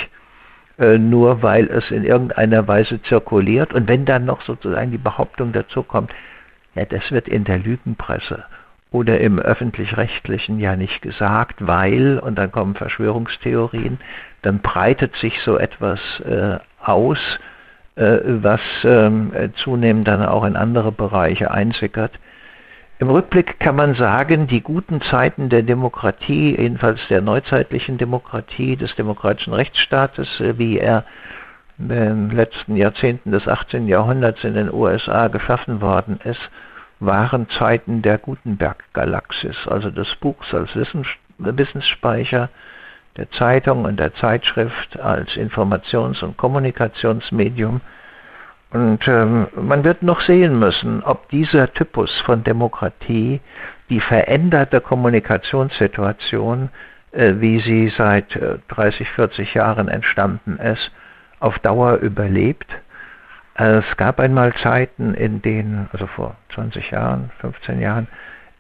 [SPEAKER 6] nur weil es in irgendeiner Weise zirkuliert. Und wenn dann noch sozusagen die Behauptung dazu kommt, ja, das wird in der Lügenpresse oder im öffentlich-rechtlichen ja nicht gesagt, weil, und dann kommen Verschwörungstheorien, dann breitet sich so etwas äh, aus, äh, was ähm, zunehmend dann auch in andere Bereiche einsickert. Im Rückblick kann man sagen, die guten Zeiten der Demokratie, jedenfalls der neuzeitlichen Demokratie, des demokratischen Rechtsstaates, äh, wie er in den letzten Jahrzehnten des 18. Jahrhunderts in den USA geschaffen worden ist, waren Zeiten der Gutenberg-Galaxis, also des Buchs als Wissensspeicher, der Zeitung und der Zeitschrift als Informations- und Kommunikationsmedium, und ähm, man wird noch sehen müssen, ob dieser Typus von Demokratie die veränderte Kommunikationssituation, äh, wie sie seit äh, 30, 40 Jahren entstanden ist, auf Dauer überlebt. Äh, es gab einmal Zeiten, in denen, also vor 20 Jahren, 15 Jahren,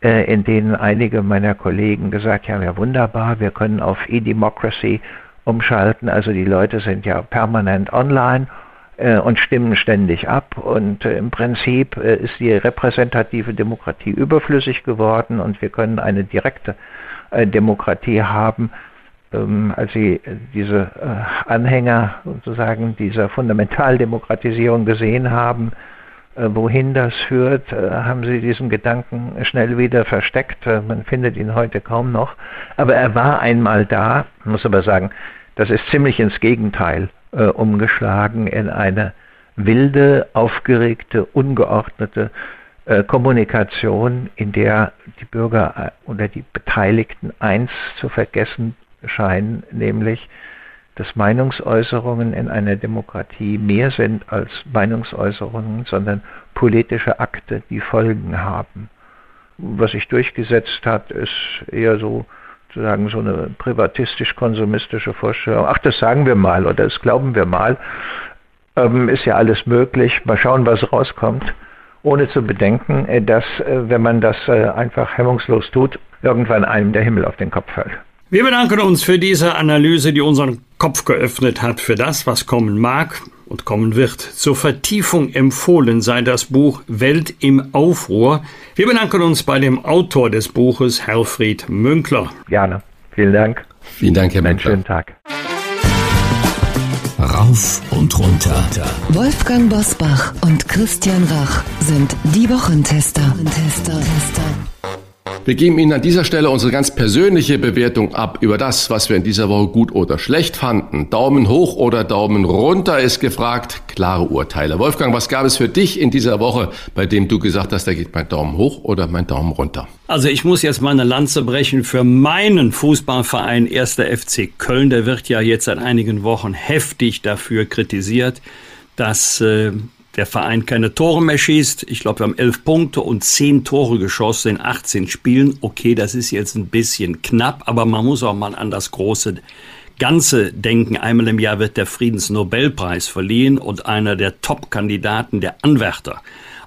[SPEAKER 6] äh, in denen einige meiner Kollegen gesagt haben, ja wunderbar, wir können auf E-Democracy umschalten, also die Leute sind ja permanent online und stimmen ständig ab. Und äh, im Prinzip äh, ist die repräsentative Demokratie überflüssig geworden und wir können eine direkte Demokratie haben. Ähm, als Sie diese Anhänger sozusagen dieser Fundamentaldemokratisierung gesehen haben, wohin das führt, haben Sie diesen Gedanken schnell wieder versteckt. Man findet ihn heute kaum noch. Aber er war einmal da, muss aber sagen, das ist ziemlich ins Gegenteil äh, umgeschlagen in eine wilde, aufgeregte, ungeordnete äh, Kommunikation, in der die Bürger äh, oder die Beteiligten eins zu vergessen scheinen, nämlich dass Meinungsäußerungen in einer Demokratie mehr sind als Meinungsäußerungen, sondern politische Akte, die Folgen haben. Was sich durchgesetzt hat, ist eher so sozusagen so eine privatistisch-konsumistische Vorstellung. Ach, das sagen wir mal oder das glauben wir mal. Ähm, ist ja alles möglich. Mal schauen, was rauskommt. Ohne zu bedenken, äh, dass, äh, wenn man das äh, einfach hemmungslos tut, irgendwann einem der Himmel auf den Kopf fällt.
[SPEAKER 2] Wir bedanken uns für diese Analyse, die unseren Kopf geöffnet hat für das, was kommen mag und kommen wird. Zur Vertiefung empfohlen sei das Buch Welt im Aufruhr. Wir bedanken uns bei dem Autor des Buches, Herfried Münkler.
[SPEAKER 6] Gerne. Vielen Dank.
[SPEAKER 1] Vielen Dank, Herr Münkler.
[SPEAKER 6] Einen schönen Tag.
[SPEAKER 3] Rauf und runter.
[SPEAKER 5] Wolfgang Bosbach und Christian Rach sind die Wochentester. Tester.
[SPEAKER 1] Wir geben Ihnen an dieser Stelle unsere ganz persönliche Bewertung ab über das, was wir in dieser Woche gut oder schlecht fanden. Daumen hoch oder Daumen runter ist gefragt. Klare Urteile. Wolfgang, was gab es für dich in dieser Woche, bei dem du gesagt hast, da geht mein Daumen hoch oder mein Daumen runter?
[SPEAKER 2] Also ich muss jetzt mal eine Lanze brechen für meinen Fußballverein 1. FC Köln. Der wird ja jetzt seit einigen Wochen heftig dafür kritisiert, dass äh, der Verein keine Tore mehr schießt. Ich glaube, wir haben elf Punkte und zehn Tore geschossen in 18 Spielen. Okay, das ist jetzt ein bisschen knapp, aber man muss auch mal an das große Ganze denken. Einmal im Jahr wird der Friedensnobelpreis verliehen und einer der Top-Kandidaten, der Anwärter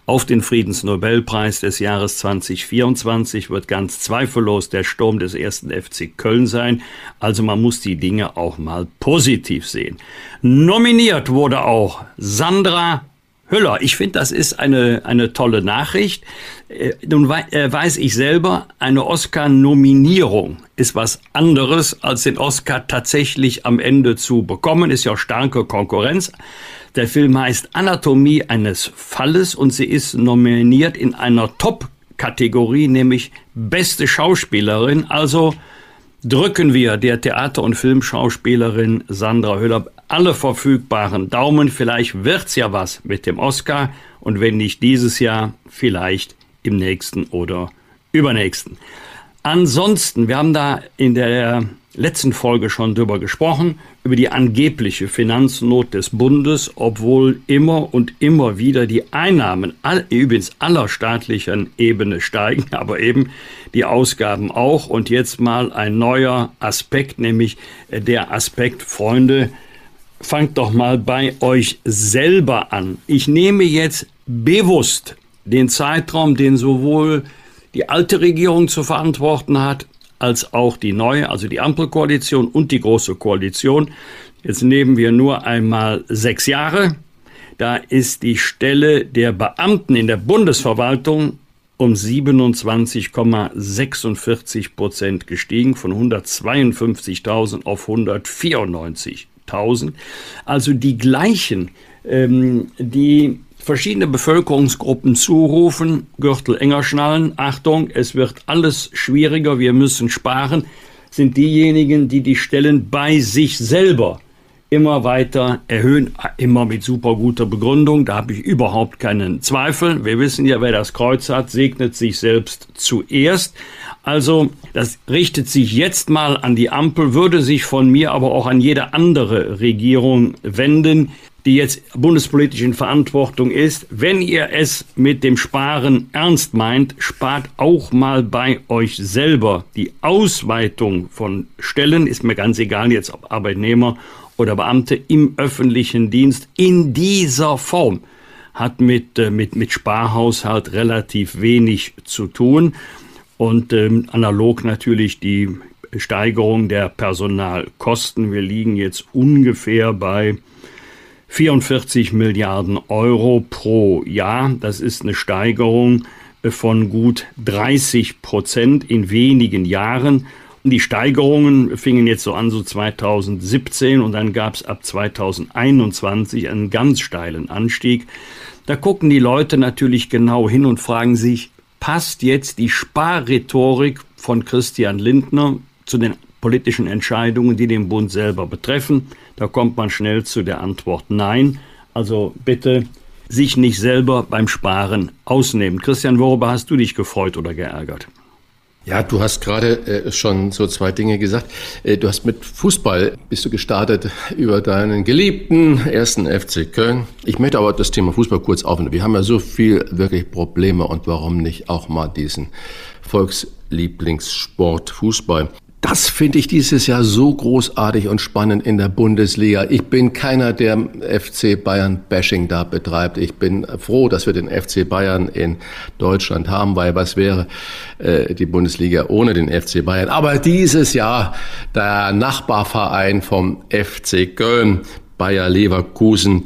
[SPEAKER 2] auf den Friedensnobelpreis des Jahres 2024 wird ganz zweifellos der Sturm des ersten FC Köln sein. Also man muss die Dinge auch mal positiv sehen. Nominiert wurde auch Sandra Hüller, ich finde, das ist eine, eine tolle Nachricht. Äh, nun äh, weiß ich selber, eine Oscar-Nominierung ist was anderes, als den Oscar tatsächlich am Ende zu bekommen. Ist ja starke Konkurrenz. Der Film heißt Anatomie eines Falles und sie ist nominiert in einer Top-Kategorie, nämlich beste Schauspielerin. Also drücken wir der Theater- und Filmschauspielerin Sandra Hüller alle verfügbaren Daumen. Vielleicht wird's ja was mit dem Oscar und wenn nicht dieses Jahr, vielleicht im nächsten oder übernächsten. Ansonsten, wir haben da in der letzten Folge schon drüber gesprochen, über die angebliche Finanznot des Bundes, obwohl immer und immer wieder die Einnahmen all, übrigens aller staatlichen Ebene steigen, aber eben die Ausgaben auch. Und jetzt mal ein neuer Aspekt, nämlich der Aspekt, Freunde, fangt doch mal bei euch selber an. Ich nehme jetzt bewusst den Zeitraum, den sowohl die alte Regierung zu verantworten hat, als auch die neue, also die Ampelkoalition und die Große Koalition. Jetzt nehmen wir nur einmal sechs Jahre. Da ist die Stelle der Beamten in der Bundesverwaltung um 27,46 Prozent gestiegen, von 152.000 auf 194.000. Also die gleichen, ähm, die verschiedene Bevölkerungsgruppen zurufen, Gürtel enger schnallen, Achtung, es wird alles schwieriger, wir müssen sparen, sind diejenigen, die die Stellen bei sich selber immer weiter erhöhen, immer mit super guter Begründung, da habe ich überhaupt keinen Zweifel. Wir wissen ja, wer das Kreuz hat, segnet sich selbst zuerst. Also das richtet sich jetzt mal an die Ampel, würde sich von mir aber auch an jede andere Regierung wenden, die jetzt bundespolitisch in Verantwortung ist, wenn ihr es mit dem Sparen ernst meint, spart auch mal bei euch selber. Die Ausweitung von Stellen ist mir ganz egal, jetzt ob Arbeitnehmer oder Beamte im öffentlichen Dienst in dieser Form hat mit, äh, mit, mit Sparhaushalt relativ wenig zu tun. Und ähm, analog natürlich die Steigerung der Personalkosten. Wir liegen jetzt ungefähr bei 44 Milliarden Euro pro Jahr. Das ist eine Steigerung von gut 30 Prozent in wenigen Jahren. Die Steigerungen fingen jetzt so an, so 2017 und dann gab es ab 2021 einen ganz steilen Anstieg. Da gucken die Leute natürlich genau hin und fragen sich, passt jetzt die Sparrhetorik von Christian Lindner zu den politischen Entscheidungen, die den Bund selber betreffen? Da kommt man schnell zu der Antwort Nein. Also bitte sich nicht selber beim Sparen ausnehmen. Christian, worüber hast du dich gefreut oder geärgert?
[SPEAKER 1] Ja, du hast gerade äh, schon so zwei Dinge gesagt. Äh, du hast mit Fußball bist du gestartet über deinen geliebten ersten FC Köln. Ich möchte aber das Thema Fußball kurz aufnehmen. Wir haben ja so viel wirklich Probleme und warum nicht auch mal diesen Volkslieblingssport Fußball. Das finde ich dieses Jahr so großartig und spannend in der Bundesliga. Ich bin keiner, der FC Bayern Bashing da betreibt. Ich bin froh, dass wir den FC Bayern in Deutschland haben, weil was wäre äh, die Bundesliga ohne den FC Bayern? Aber dieses Jahr der Nachbarverein vom FC Köln Bayer Leverkusen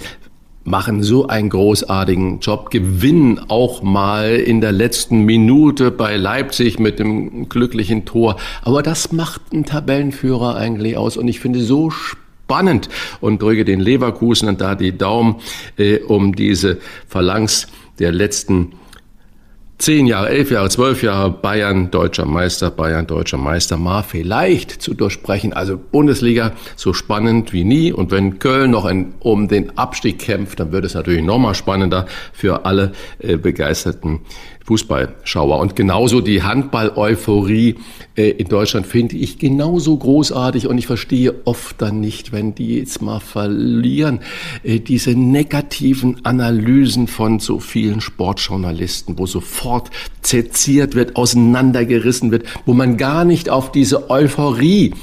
[SPEAKER 1] machen so einen großartigen Job, gewinnen auch mal in der letzten Minute bei Leipzig mit dem glücklichen Tor. Aber das macht ein Tabellenführer eigentlich aus und ich finde so spannend und drücke den Leverkusen und da die Daumen, äh, um diese Phalanx der letzten zehn Jahre, elf Jahre, zwölf Jahre Bayern deutscher Meister, Bayern deutscher Meister mal vielleicht zu durchsprechen. Also Bundesliga so spannend wie nie. Und wenn Köln noch ein, um den Abstieg kämpft, dann wird es natürlich nochmal spannender für alle äh, begeisterten Fußballschauer. Und genauso die Handball-Euphorie äh, in Deutschland finde ich genauso großartig und ich verstehe oft dann nicht, wenn die jetzt mal verlieren, äh, diese negativen Analysen von so vielen Sportjournalisten, wo sofort zerziert wird, auseinandergerissen wird, wo man gar nicht auf diese Euphorie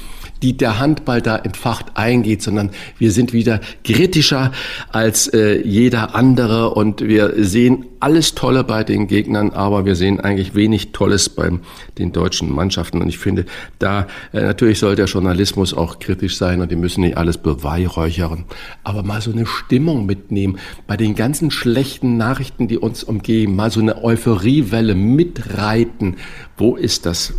[SPEAKER 1] die der Handball da entfacht eingeht, sondern wir sind wieder kritischer als äh, jeder andere und wir sehen alles Tolle bei den Gegnern, aber wir sehen eigentlich wenig Tolles bei den deutschen Mannschaften. Und ich finde, da äh, natürlich soll der Journalismus auch kritisch sein und die müssen nicht alles beweihräuchern, aber mal so eine Stimmung mitnehmen bei den ganzen schlechten Nachrichten, die uns umgeben, mal so eine Euphoriewelle mitreiten. Wo ist das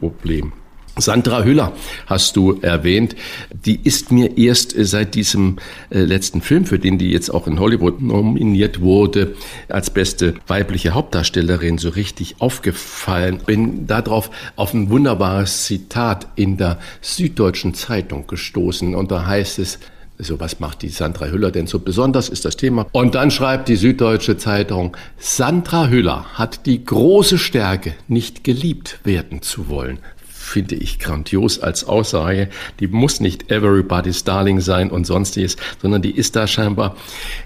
[SPEAKER 1] Problem? Sandra Hüller hast du erwähnt. Die ist mir erst seit diesem äh, letzten Film, für den die jetzt auch in Hollywood nominiert wurde, als beste weibliche Hauptdarstellerin so richtig aufgefallen. Bin darauf auf ein wunderbares Zitat in der Süddeutschen Zeitung gestoßen. Und da heißt es, so, was macht die Sandra Hüller denn so besonders, ist das Thema. Und dann schreibt die Süddeutsche Zeitung, Sandra Hüller hat die große Stärke, nicht geliebt werden zu wollen, finde ich grandios als Aussage. Die muss nicht everybody's darling sein und sonstiges, sondern die ist da scheinbar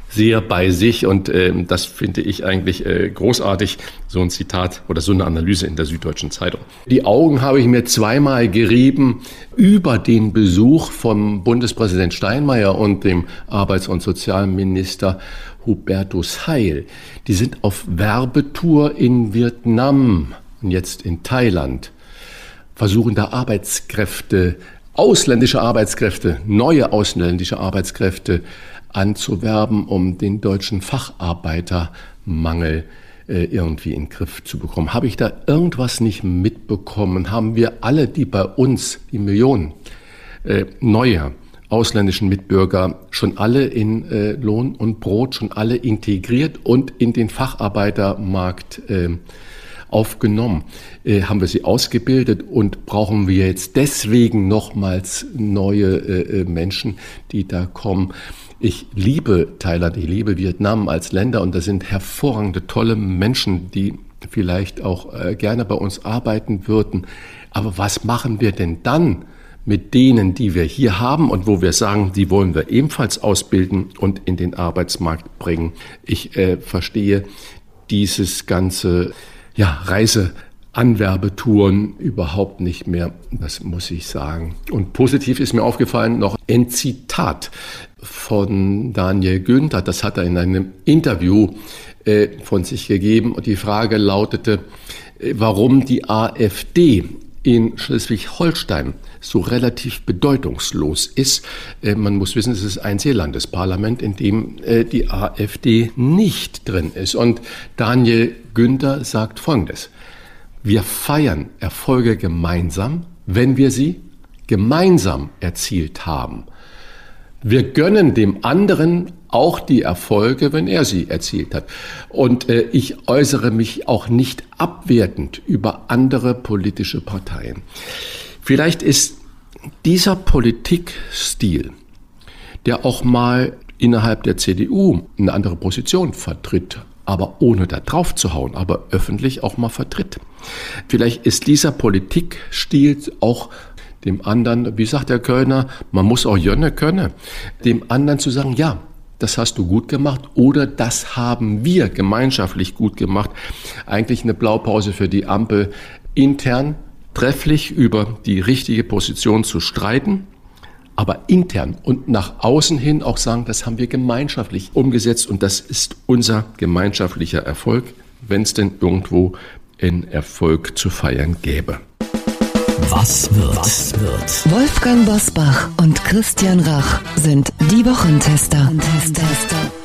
[SPEAKER 1] sehr bei sich und äh, das finde ich eigentlich äh, großartig, so ein Zitat oder so eine Analyse in der Süddeutschen Zeitung. Die Augen habe ich mir zweimal gerieben über den Besuch vom Bundespräsident Steinmeier und dem Arbeits- und Sozialminister Hubertus Heil. Die sind auf Werbetour in Vietnam und jetzt in Thailand versuchen da Arbeitskräfte, ausländische Arbeitskräfte, neue ausländische Arbeitskräfte anzuwerben, um den deutschen Facharbeitermangel äh, irgendwie in den Griff zu bekommen. Habe ich da irgendwas nicht mitbekommen? Haben wir alle, die bei uns, die Millionen äh, neue ausländischen Mitbürger, schon alle in äh, Lohn und Brot, schon alle integriert und in den Facharbeitermarkt äh, aufgenommen. Äh, haben wir sie ausgebildet und brauchen wir jetzt deswegen nochmals neue äh, äh, Menschen, die da kommen? Ich liebe Thailand, ich liebe Vietnam als Länder und da sind hervorragende, tolle Menschen, die vielleicht auch äh, gerne bei uns arbeiten würden. Aber was machen wir denn dann? mit denen, die wir hier haben und wo wir sagen, die wollen wir ebenfalls ausbilden und in den Arbeitsmarkt bringen. Ich äh, verstehe dieses ganze ja, Reiseanwerbetouren überhaupt nicht mehr. Das muss ich sagen. Und positiv ist mir aufgefallen noch ein Zitat von Daniel Günther. Das hat er in einem Interview äh, von sich gegeben. Und die Frage lautete, äh, warum die AfD in Schleswig-Holstein so relativ bedeutungslos ist. Äh, man muss wissen, es ist ein Seelandesparlament, in dem äh, die AfD nicht drin ist. Und Daniel Günther sagt Folgendes. Wir feiern Erfolge gemeinsam, wenn wir sie gemeinsam erzielt haben. Wir gönnen dem anderen auch die Erfolge, wenn er sie erzielt hat. Und äh, ich äußere mich auch nicht abwertend über andere politische Parteien. Vielleicht ist dieser Politikstil, der auch mal innerhalb der CDU eine andere Position vertritt, aber ohne da drauf zu hauen, aber öffentlich auch mal vertritt. Vielleicht ist dieser Politikstil auch dem anderen, wie sagt der Kölner, man muss auch Jönne können, dem anderen zu sagen, ja, das hast du gut gemacht oder das haben wir gemeinschaftlich gut gemacht. Eigentlich eine Blaupause für die Ampel intern trefflich über die richtige Position zu streiten, aber intern und nach außen hin auch sagen, das haben wir gemeinschaftlich umgesetzt und das ist unser gemeinschaftlicher Erfolg, wenn es denn irgendwo einen Erfolg zu feiern gäbe.
[SPEAKER 3] Was wird? Was wird?
[SPEAKER 5] Wolfgang Bosbach und Christian Rach sind die Wochentester. Wochentester.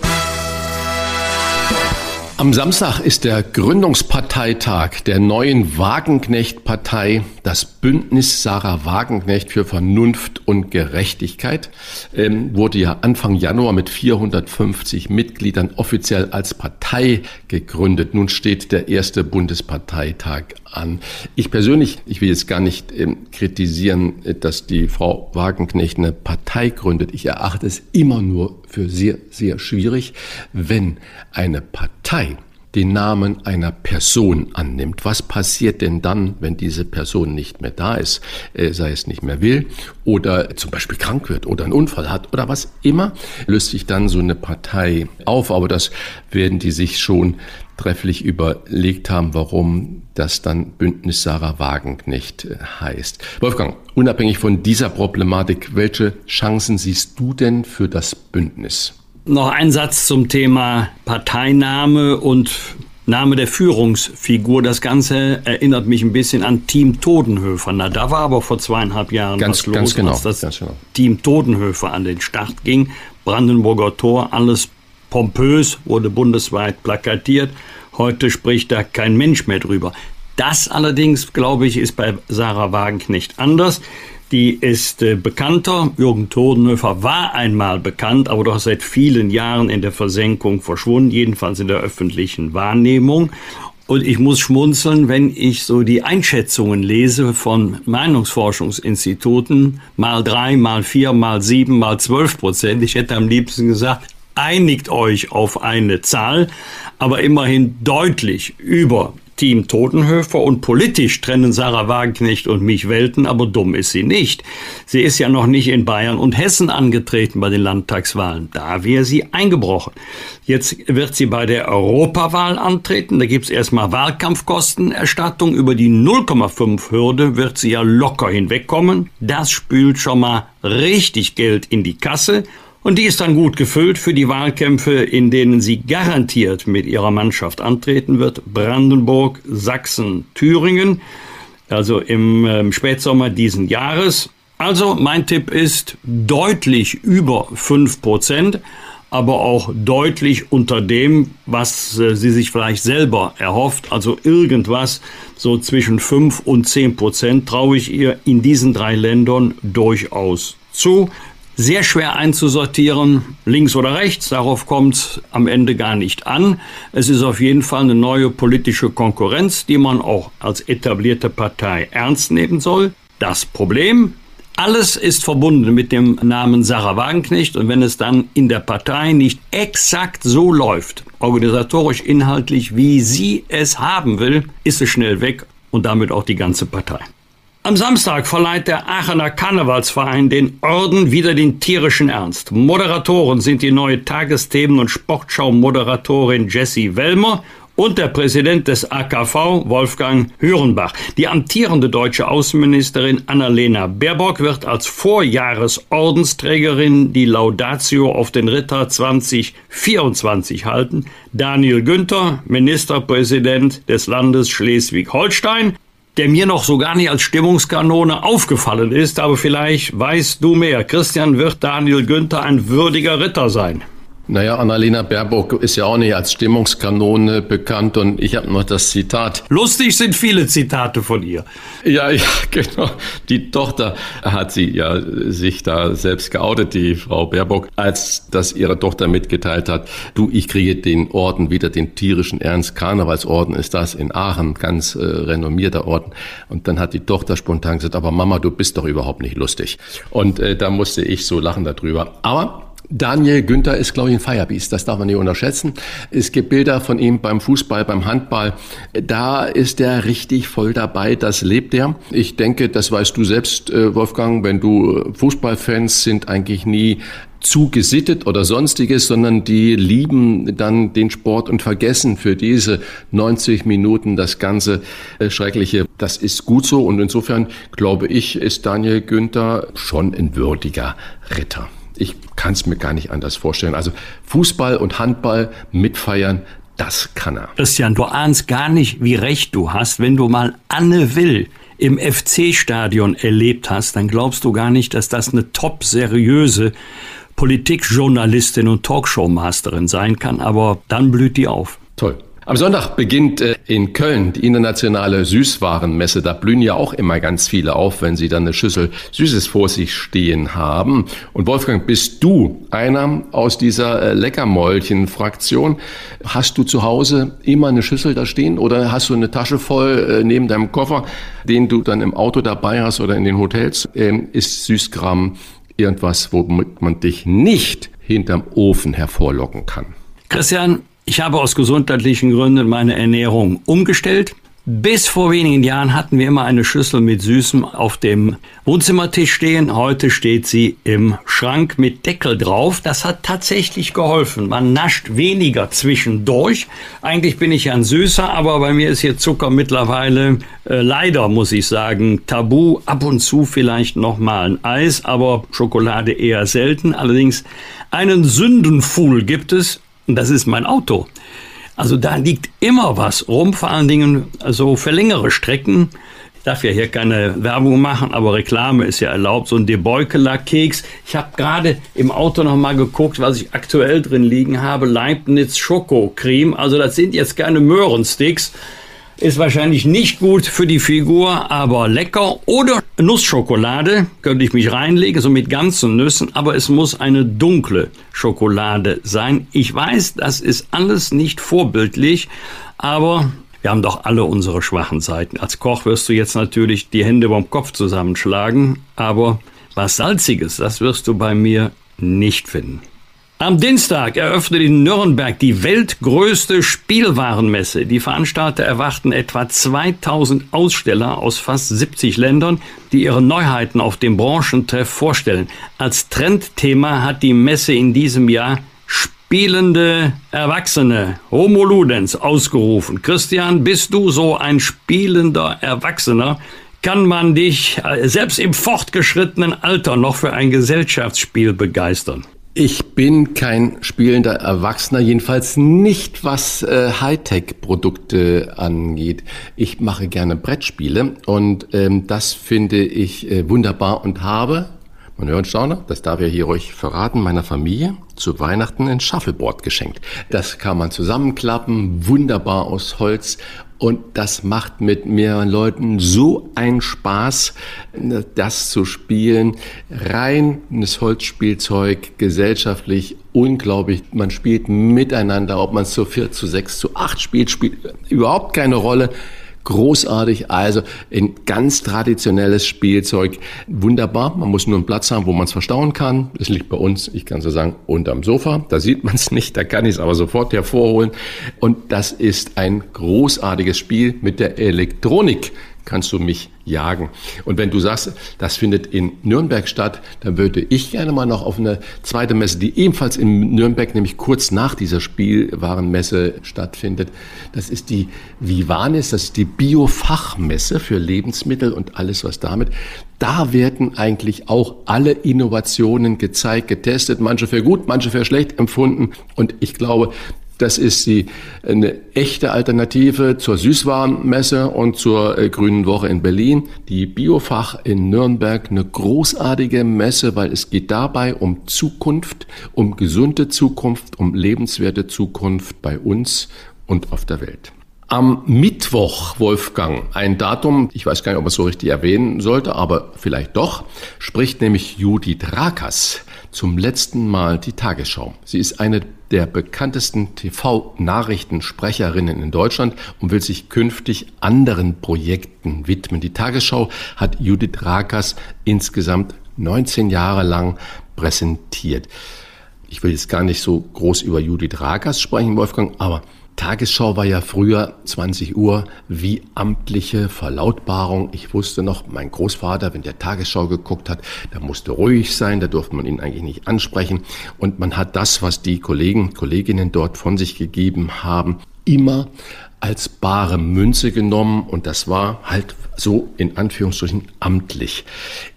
[SPEAKER 1] Am Samstag ist der Gründungsparteitag der neuen Wagenknecht-Partei, das Bündnis Sarah Wagenknecht für Vernunft und Gerechtigkeit, ähm, wurde ja Anfang Januar mit 450 Mitgliedern offiziell als Partei gegründet. Nun steht der erste Bundesparteitag an. Ich persönlich, ich will jetzt gar nicht ähm, kritisieren, dass die Frau Wagenknecht eine Partei gründet. Ich erachte es immer nur für sehr, sehr schwierig, wenn eine Partei den Namen einer Person annimmt. Was passiert denn dann, wenn diese Person nicht mehr da ist, äh, sei es nicht mehr will oder zum Beispiel krank wird oder einen Unfall hat oder was immer, löst sich dann so eine Partei auf. Aber das werden die sich schon trefflich überlegt haben, warum das dann Bündnis Sarah Wagenknecht äh, heißt. Wolfgang, unabhängig von dieser Problematik, welche Chancen siehst du denn für das Bündnis?
[SPEAKER 2] Noch ein Satz zum Thema Parteiname und Name der Führungsfigur. Das Ganze erinnert mich ein bisschen an Team Todenhöfer. Na, da war aber vor zweieinhalb Jahren
[SPEAKER 1] ganz,
[SPEAKER 2] was los,
[SPEAKER 1] ganz genau,
[SPEAKER 2] als das
[SPEAKER 1] genau.
[SPEAKER 2] Team Todenhöfer an den Start ging. Brandenburger Tor, alles pompös, wurde bundesweit plakatiert. Heute spricht da kein Mensch mehr drüber. Das allerdings, glaube ich, ist bei Sarah Wagenknecht anders. Die ist äh, bekannter. Jürgen Todenhöfer war einmal bekannt, aber doch seit vielen Jahren in der Versenkung verschwunden, jedenfalls in der öffentlichen Wahrnehmung. Und ich muss schmunzeln, wenn ich so die Einschätzungen lese von Meinungsforschungsinstituten, mal drei, mal vier, mal sieben, mal zwölf Prozent. Ich hätte am liebsten gesagt, einigt euch auf eine Zahl, aber immerhin deutlich über Team Totenhöfer und politisch trennen Sarah Wagenknecht und mich Welten, aber dumm ist sie nicht. Sie ist ja noch nicht in Bayern und Hessen angetreten bei den Landtagswahlen. Da wäre sie eingebrochen. Jetzt wird sie bei der Europawahl antreten. Da gibt's erstmal Wahlkampfkostenerstattung. Über die 0,5 Hürde wird sie ja locker hinwegkommen. Das spült schon mal richtig Geld in die Kasse. Und die ist dann gut gefüllt für die Wahlkämpfe, in denen sie garantiert mit ihrer Mannschaft antreten wird. Brandenburg, Sachsen, Thüringen, also im äh, Spätsommer diesen Jahres. Also mein Tipp ist deutlich über fünf Prozent, aber auch deutlich unter dem, was äh, sie sich vielleicht selber erhofft. Also irgendwas so zwischen fünf und zehn Prozent traue ich ihr in diesen drei Ländern durchaus zu sehr schwer einzusortieren, links oder rechts, darauf kommt es am Ende gar nicht an. Es ist auf jeden Fall eine neue politische Konkurrenz, die man auch als etablierte Partei ernst nehmen soll. Das Problem, alles ist verbunden mit dem Namen Sarah Wagenknecht und wenn es dann in der Partei nicht exakt so läuft, organisatorisch, inhaltlich, wie sie es haben will, ist es schnell weg und damit auch die ganze Partei. Am Samstag verleiht der Aachener Karnevalsverein den Orden wieder den tierischen Ernst. Moderatoren sind die neue Tagesthemen- und Sportschau-Moderatorin Jessie Wellmer und der Präsident des AKV, Wolfgang Hürenbach. Die amtierende deutsche Außenministerin Annalena Baerbock wird als Vorjahresordensträgerin die Laudatio auf den Ritter 2024 halten. Daniel Günther, Ministerpräsident des Landes Schleswig-Holstein, der mir noch so gar nicht als Stimmungskanone aufgefallen ist, aber vielleicht weißt du mehr. Christian wird Daniel Günther ein würdiger Ritter sein.
[SPEAKER 1] Naja, Annalena Baerbock ist ja auch nicht als Stimmungskanone bekannt und ich habe noch das Zitat.
[SPEAKER 2] Lustig sind viele Zitate von ihr.
[SPEAKER 1] Ja, ja, genau. Die Tochter hat sie ja sich da selbst geoutet, die Frau Baerbock, als das ihre Tochter mitgeteilt hat, du, ich kriege den Orden wieder, den tierischen Ernst Karnevalsorden ist das in Aachen, ganz äh, renommierter Orden. Und dann hat die Tochter spontan gesagt, aber Mama, du bist doch überhaupt nicht lustig. Und äh, da musste ich so lachen darüber. Aber Daniel Günther ist, glaube ich, ein Firebeast. Das darf man nicht unterschätzen. Es gibt Bilder von ihm beim Fußball, beim Handball. Da ist er richtig voll dabei. Das lebt er. Ich denke, das weißt du selbst, äh, Wolfgang, wenn du Fußballfans sind eigentlich nie zu gesittet oder sonstiges, sondern die lieben dann den Sport und vergessen für diese 90 Minuten das ganze äh, Schreckliche. Das ist gut so und insofern glaube ich, ist Daniel Günther schon ein würdiger Ritter. Ich kann es mir gar nicht anders vorstellen. Also Fußball und Handball mitfeiern, das kann er.
[SPEAKER 2] Christian, du ahnst gar nicht, wie recht du hast, wenn du mal Anne Will im FC-Stadion erlebt hast, dann glaubst du gar nicht, dass das eine top seriöse Politikjournalistin und Talkshow-Masterin sein kann, aber dann blüht die auf.
[SPEAKER 1] Toll. Am Sonntag beginnt äh, in Köln die internationale Süßwarenmesse. Da blühen ja auch immer ganz viele auf, wenn sie dann eine Schüssel Süßes vor sich stehen haben. Und Wolfgang, bist du einer aus dieser äh, Leckermäulchen-Fraktion? Hast du zu Hause immer eine Schüssel da stehen oder hast du eine Tasche voll äh, neben deinem Koffer, den du dann im Auto dabei hast oder in den Hotels? Ähm, ist Süßkram irgendwas, womit man dich nicht hinterm Ofen hervorlocken kann.
[SPEAKER 2] Christian, ich habe aus gesundheitlichen Gründen meine Ernährung umgestellt. Bis vor wenigen Jahren hatten wir immer eine Schüssel mit Süßem auf dem Wohnzimmertisch stehen. Heute steht sie im Schrank mit Deckel drauf. Das hat tatsächlich geholfen. Man nascht weniger zwischendurch. Eigentlich bin ich ja ein Süßer, aber bei mir ist hier Zucker mittlerweile äh, leider, muss ich sagen, tabu. Ab und zu vielleicht noch mal ein Eis, aber Schokolade eher selten. Allerdings einen Sündenfuhl gibt es. Und das ist mein Auto. Also da liegt immer was rum, vor allen Dingen so für längere Strecken. Ich darf ja hier keine Werbung machen, aber Reklame ist ja erlaubt. So ein Debeukeler-Keks. Ich habe gerade im Auto noch mal geguckt, was ich aktuell drin liegen habe. Leibniz Schokocreme. Also das sind jetzt keine Möhrensticks. Ist wahrscheinlich nicht gut für die Figur, aber lecker. Oder Nussschokolade könnte ich mich reinlegen, so mit ganzen Nüssen, aber es muss eine dunkle Schokolade sein. Ich weiß, das ist alles nicht vorbildlich, aber wir haben doch alle unsere schwachen Seiten. Als Koch wirst du jetzt natürlich die Hände beim Kopf zusammenschlagen, aber was Salziges, das wirst du bei mir nicht finden. Am Dienstag eröffnet in Nürnberg die weltgrößte Spielwarenmesse. Die Veranstalter erwarten etwa 2000 Aussteller aus fast 70 Ländern, die ihre Neuheiten auf dem Branchentreff vorstellen. Als Trendthema hat die Messe in diesem Jahr spielende Erwachsene, Homo Ludens, ausgerufen. Christian, bist du so ein spielender Erwachsener? Kann man dich äh, selbst im fortgeschrittenen Alter noch für ein Gesellschaftsspiel begeistern?
[SPEAKER 1] Ich bin kein spielender Erwachsener, jedenfalls nicht was äh, Hightech-Produkte angeht. Ich mache gerne Brettspiele und ähm, das finde ich äh, wunderbar und habe, man hört Stauner, das darf ich hier euch verraten, meiner Familie zu Weihnachten ein Shuffleboard geschenkt. Das kann man zusammenklappen, wunderbar aus Holz und das macht mit mehreren Leuten so einen Spaß, das zu spielen. Reines Holzspielzeug, gesellschaftlich unglaublich. Man spielt miteinander, ob man es zu vier, zu sechs, zu acht spielt, spielt überhaupt keine Rolle großartig. Also ein ganz traditionelles Spielzeug. Wunderbar. Man muss nur einen Platz haben, wo man es verstauen kann. Es liegt bei uns, ich kann so sagen, unterm Sofa. Da sieht man es nicht, da kann ich es aber sofort hervorholen. Und das ist ein großartiges Spiel mit der Elektronik kannst du mich jagen. Und wenn du sagst, das findet in Nürnberg statt, dann würde ich gerne mal noch auf eine zweite Messe, die ebenfalls in Nürnberg, nämlich kurz nach dieser Spielwarenmesse stattfindet. Das ist die Vivanis, das ist die Biofachmesse für Lebensmittel und alles, was damit. Da werden eigentlich auch alle Innovationen gezeigt, getestet, manche für gut, manche für schlecht empfunden. Und ich glaube, das ist die, eine echte Alternative zur Süßwarenmesse und zur äh, Grünen Woche in Berlin. Die Biofach in Nürnberg, eine großartige Messe, weil es geht dabei um Zukunft, um gesunde Zukunft, um lebenswerte Zukunft bei uns und auf der Welt. Am Mittwoch, Wolfgang, ein Datum, ich weiß gar nicht, ob man es so richtig erwähnen sollte, aber vielleicht doch, spricht nämlich Judith Rakas zum letzten Mal die Tagesschau. Sie ist eine der bekanntesten TV-Nachrichtensprecherinnen in Deutschland und will sich künftig anderen Projekten widmen. Die Tagesschau hat Judith Rakas insgesamt 19 Jahre lang präsentiert. Ich will jetzt gar nicht so groß über Judith Rakas sprechen, Wolfgang, aber Tagesschau war ja früher 20 Uhr wie amtliche Verlautbarung. Ich wusste noch, mein Großvater, wenn der Tagesschau geguckt hat, da musste ruhig sein, da durfte man ihn eigentlich nicht ansprechen. Und man hat das, was die Kollegen, Kolleginnen dort von sich gegeben haben, immer als bare Münze genommen und das war halt so in Anführungsstrichen amtlich.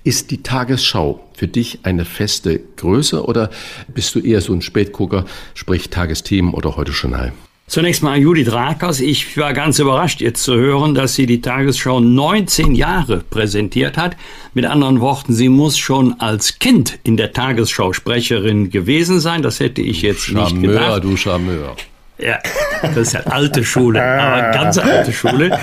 [SPEAKER 1] Ist die Tagesschau für dich eine feste Größe oder bist du eher so ein Spätgucker, sprich Tagesthemen oder heute Journal?
[SPEAKER 2] Zunächst mal Judith Rakers. Ich war ganz überrascht jetzt zu hören, dass sie die Tagesschau 19 Jahre präsentiert hat. Mit anderen Worten, sie muss schon als Kind in der Tagesschau Sprecherin gewesen sein. Das hätte ich jetzt Charmeur, nicht gedacht.
[SPEAKER 1] Du Charmeur.
[SPEAKER 2] Ja, das ist ja alte Schule, aber ganz alte Schule.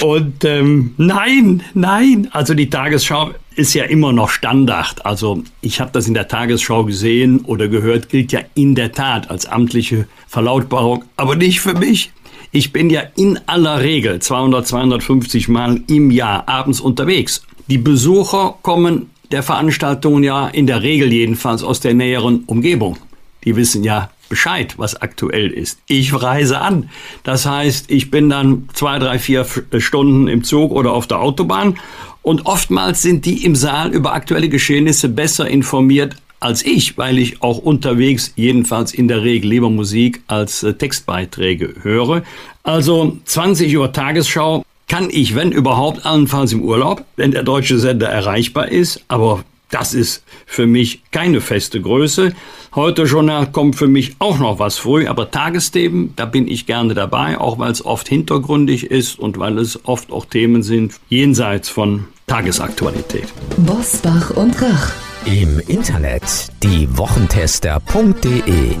[SPEAKER 2] Und ähm, nein, nein, also die Tagesschau ist ja immer noch Standard. Also ich habe das in der Tagesschau gesehen oder gehört, gilt ja in der Tat als amtliche Verlautbarung, aber nicht für mich. Ich bin ja in aller Regel 200, 250 Mal im Jahr abends unterwegs. Die Besucher kommen der Veranstaltungen ja in der Regel jedenfalls aus der näheren Umgebung. Die wissen ja Bescheid, was aktuell ist. Ich reise an. Das heißt, ich bin dann zwei, drei, vier Stunden im Zug oder auf der Autobahn und oftmals sind die im Saal über aktuelle Geschehnisse besser informiert als ich, weil ich auch unterwegs jedenfalls in der Regel lieber Musik als äh, Textbeiträge höre. Also 20 Uhr Tagesschau kann ich, wenn überhaupt, allenfalls im Urlaub, wenn der deutsche Sender erreichbar ist, aber das ist für mich keine feste Größe. Heute Journal kommt für mich auch noch was früh, aber Tagesthemen, da bin ich gerne dabei, auch weil es oft hintergründig ist und weil es oft auch Themen sind jenseits von Tagesaktualität.
[SPEAKER 5] Bosbach und Rach.
[SPEAKER 3] Im Internet diewochentester.de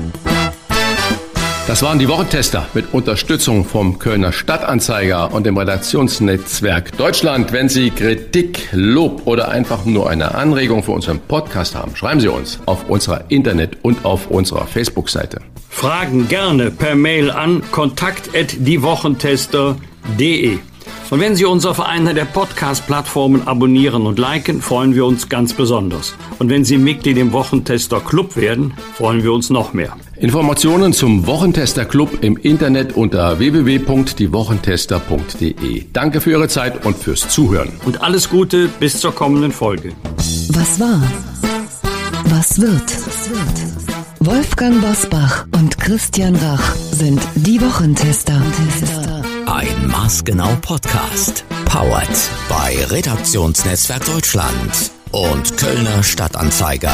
[SPEAKER 1] das waren die Wochentester mit Unterstützung vom Kölner Stadtanzeiger und dem Redaktionsnetzwerk Deutschland. Wenn Sie Kritik, Lob oder einfach nur eine Anregung für unseren Podcast haben, schreiben Sie uns auf unserer Internet- und auf unserer Facebook-Seite.
[SPEAKER 2] Fragen gerne per Mail an kontakt@diewochentester.de. Und wenn Sie uns auf einer der Podcast-Plattformen abonnieren und liken, freuen wir uns ganz besonders. Und wenn Sie Mitglied im Wochentester Club werden, freuen wir uns noch mehr.
[SPEAKER 1] Informationen zum Wochentester Club im Internet unter www.diewochentester.de. Danke für Ihre Zeit und fürs Zuhören.
[SPEAKER 2] Und alles Gute bis zur kommenden Folge.
[SPEAKER 5] Was war? Was wird? Wolfgang Bosbach und Christian Rach sind die Wochentester.
[SPEAKER 3] Ein Maßgenau Podcast. Powered bei Redaktionsnetzwerk Deutschland und Kölner Stadtanzeiger.